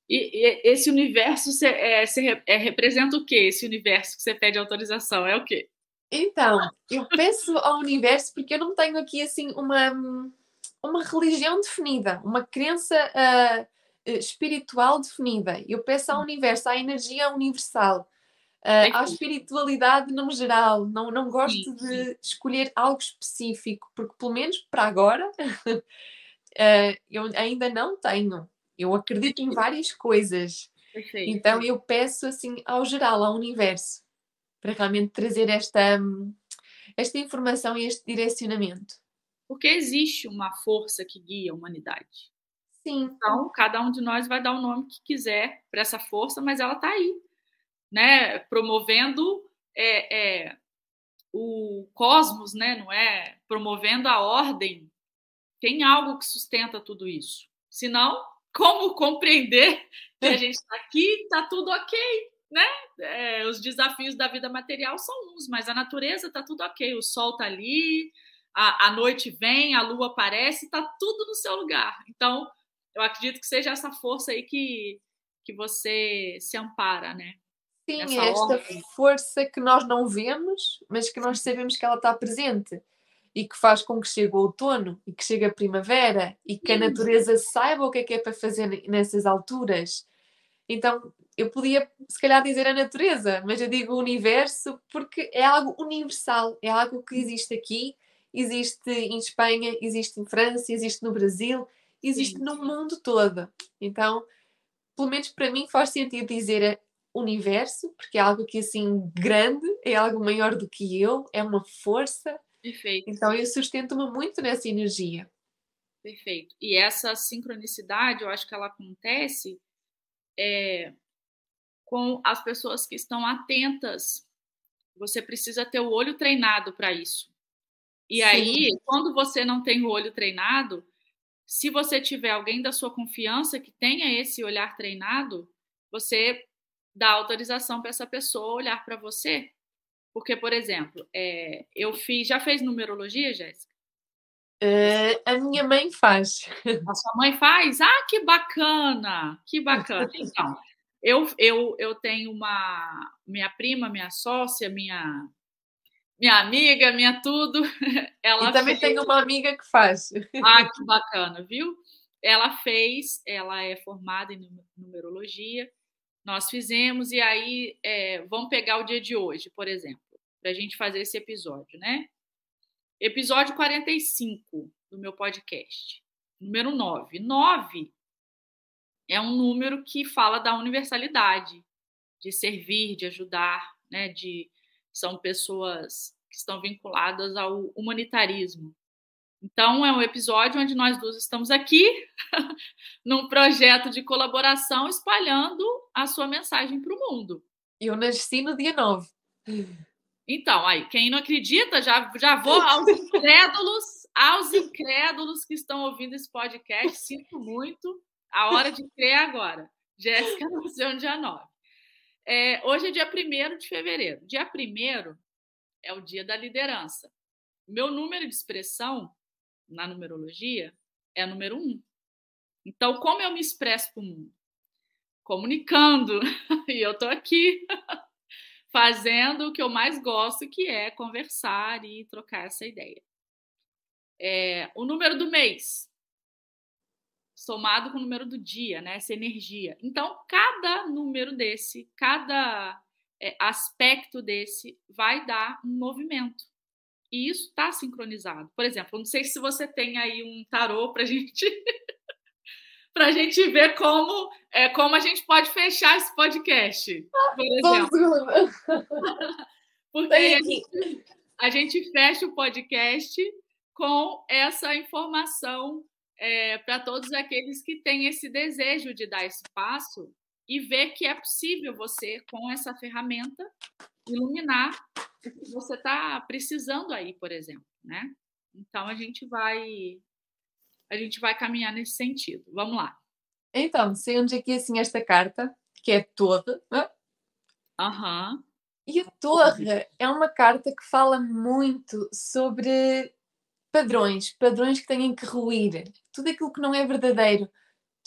E, e esse universo cê, é, cê, é, representa o quê? Esse universo que você pede autorização é o quê? Então, eu peço ao universo porque eu não tenho aqui assim uma, uma religião definida, uma crença uh, espiritual definida. Eu peço ao universo, à energia universal, uh, à espiritualidade no geral. Não, não gosto sim, de sim. escolher algo específico, porque pelo menos para agora uh, *laughs* eu ainda não tenho. Eu acredito em várias coisas. Perfeito. Então eu peço assim ao geral, ao universo, para realmente trazer esta, esta informação e este direcionamento. Porque existe uma força que guia a humanidade. Sim. Então, cada um de nós vai dar o nome que quiser para essa força, mas ela está aí, né? Promovendo é, é, o cosmos, né? Não é? Promovendo a ordem. Tem algo que sustenta tudo isso. Senão, como compreender que a gente está aqui, está tudo ok, né? É, os desafios da vida material são uns, mas a natureza está tudo ok. O sol está ali, a, a noite vem, a lua aparece, está tudo no seu lugar. Então, eu acredito que seja essa força aí que, que você se ampara, né? Sim, Essa é esta ordem. força que nós não vemos, mas que nós sabemos que ela está presente e que faz com que chegue o outono e que chegue a primavera e que a natureza saiba o que é que é para fazer nessas alturas. Então, eu podia se calhar dizer a natureza, mas eu digo o universo porque é algo universal, é algo que existe aqui, existe em Espanha, existe em França, existe no Brasil, existe Sim. no mundo todo. Então, pelo menos para mim faz sentido dizer universo, porque é algo que assim grande, é algo maior do que eu, é uma força Perfeito. Então eu sustento-me muito nessa energia. Perfeito. E essa sincronicidade, eu acho que ela acontece é, com as pessoas que estão atentas. Você precisa ter o olho treinado para isso. E Sim. aí, quando você não tem o olho treinado, se você tiver alguém da sua confiança que tenha esse olhar treinado, você dá autorização para essa pessoa olhar para você porque, por exemplo, é, eu fiz. Já fez numerologia, Jéssica? Uh, a minha mãe faz. A sua mãe faz? Ah, que bacana! Que bacana. Então, eu, eu, eu tenho uma. Minha prima, minha sócia, minha. Minha amiga, minha tudo. *laughs* Ela e também fez... tenho uma amiga que faz. Ah, que bacana, viu? Ela fez, ela é formada em numerologia, nós fizemos, e aí é, vamos pegar o dia de hoje, por exemplo para a gente fazer esse episódio, né? Episódio 45 do meu podcast. Número 9. 9 é um número que fala da universalidade, de servir, de ajudar, né? De são pessoas que estão vinculadas ao humanitarismo. Então, é um episódio onde nós duas estamos aqui, *laughs* num projeto de colaboração, espalhando a sua mensagem para o mundo. Eu nasci no dia 9. Então, aí, quem não acredita, já, já vou *laughs* aos incrédulos, aos incrédulos que estão ouvindo esse podcast, sinto muito, a hora de crer agora. Jéssica *laughs* nasceu no dia 9. É, hoje é dia 1 de fevereiro. Dia 1 é o dia da liderança. Meu número de expressão na numerologia é número 1. Então, como eu me expresso para o mundo? Comunicando. *laughs* E eu estou aqui *laughs* fazendo o que eu mais gosto, que é conversar e trocar essa ideia. É, o número do mês, somado com o número do dia, né? Essa energia. Então, cada número desse, cada é, aspecto desse vai dar um movimento. E isso está sincronizado. Por exemplo, não sei se você tem aí um tarô para gente *laughs* para a gente ver como, é, como a gente pode fechar esse podcast, por exemplo. *laughs* Porque a gente, a gente fecha o podcast com essa informação é, para todos aqueles que têm esse desejo de dar espaço e ver que é possível você, com essa ferramenta, iluminar o que você está precisando aí, por exemplo, né? Então a gente vai a gente vai caminhar nesse sentido. Vamos lá. Então, sendo aqui assim esta carta, que é toda. Aham. Uhum. E a torre é uma carta que fala muito sobre padrões, padrões que têm que ruir, tudo aquilo que não é verdadeiro,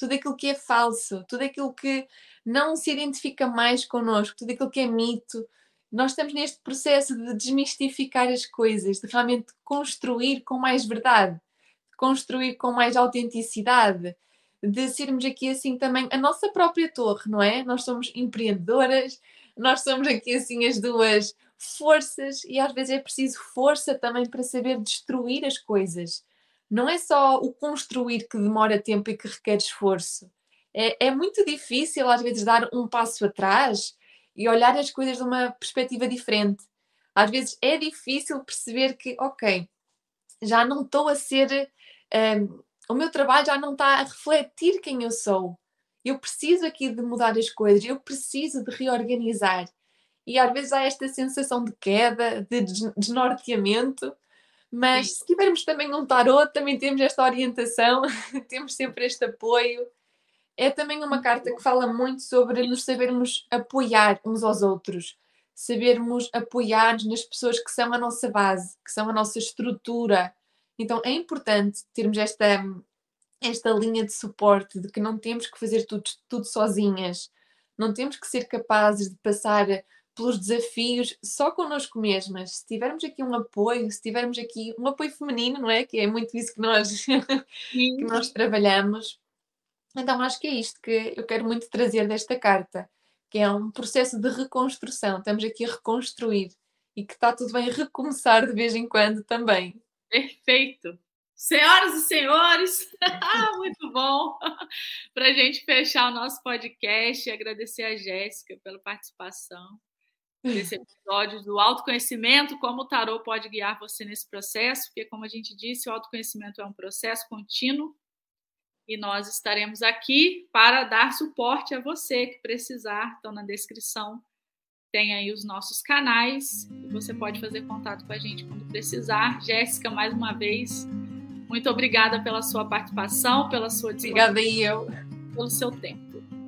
tudo aquilo que é falso, tudo aquilo que não se identifica mais connosco, tudo aquilo que é mito. Nós estamos neste processo de desmistificar as coisas, de realmente construir com mais verdade construir com mais autenticidade, de sermos aqui assim também a nossa própria torre, não é? Nós somos empreendedoras, nós somos aqui assim as duas forças e às vezes é preciso força também para saber destruir as coisas. Não é só o construir que demora tempo e que requer esforço. É, é muito difícil às vezes dar um passo atrás e olhar as coisas de uma perspectiva diferente. Às vezes é difícil perceber que, ok, já não estou a ser. Um, o meu trabalho já não está a refletir quem eu sou. Eu preciso aqui de mudar as coisas, eu preciso de reorganizar. E às vezes há esta sensação de queda, de desnorteamento, mas Sim. se tivermos também um tarot, também temos esta orientação, *laughs* temos sempre este apoio. É também uma carta que fala muito sobre nos sabermos apoiar uns aos outros, sabermos apoiar nas pessoas que são a nossa base, que são a nossa estrutura. Então é importante termos esta, esta linha de suporte de que não temos que fazer tudo, tudo sozinhas, não temos que ser capazes de passar pelos desafios só connosco mesmas. Se tivermos aqui um apoio, se tivermos aqui um apoio feminino, não é? Que é muito isso que nós, que nós trabalhamos. Então acho que é isto que eu quero muito trazer desta carta, que é um processo de reconstrução. Estamos aqui a reconstruir e que está tudo bem recomeçar de vez em quando também. Perfeito. Senhoras e senhores, *laughs* muito bom *laughs* para a gente fechar o nosso podcast e agradecer a Jéssica pela participação nesse episódio do autoconhecimento, como o tarô pode guiar você nesse processo, porque, como a gente disse, o autoconhecimento é um processo contínuo e nós estaremos aqui para dar suporte a você que precisar. Então, na descrição tem aí os nossos canais e você pode fazer contato com a gente quando precisar. Jéssica, mais uma vez, muito obrigada pela sua participação, pela sua Obrigada e eu. Pelo seu tempo.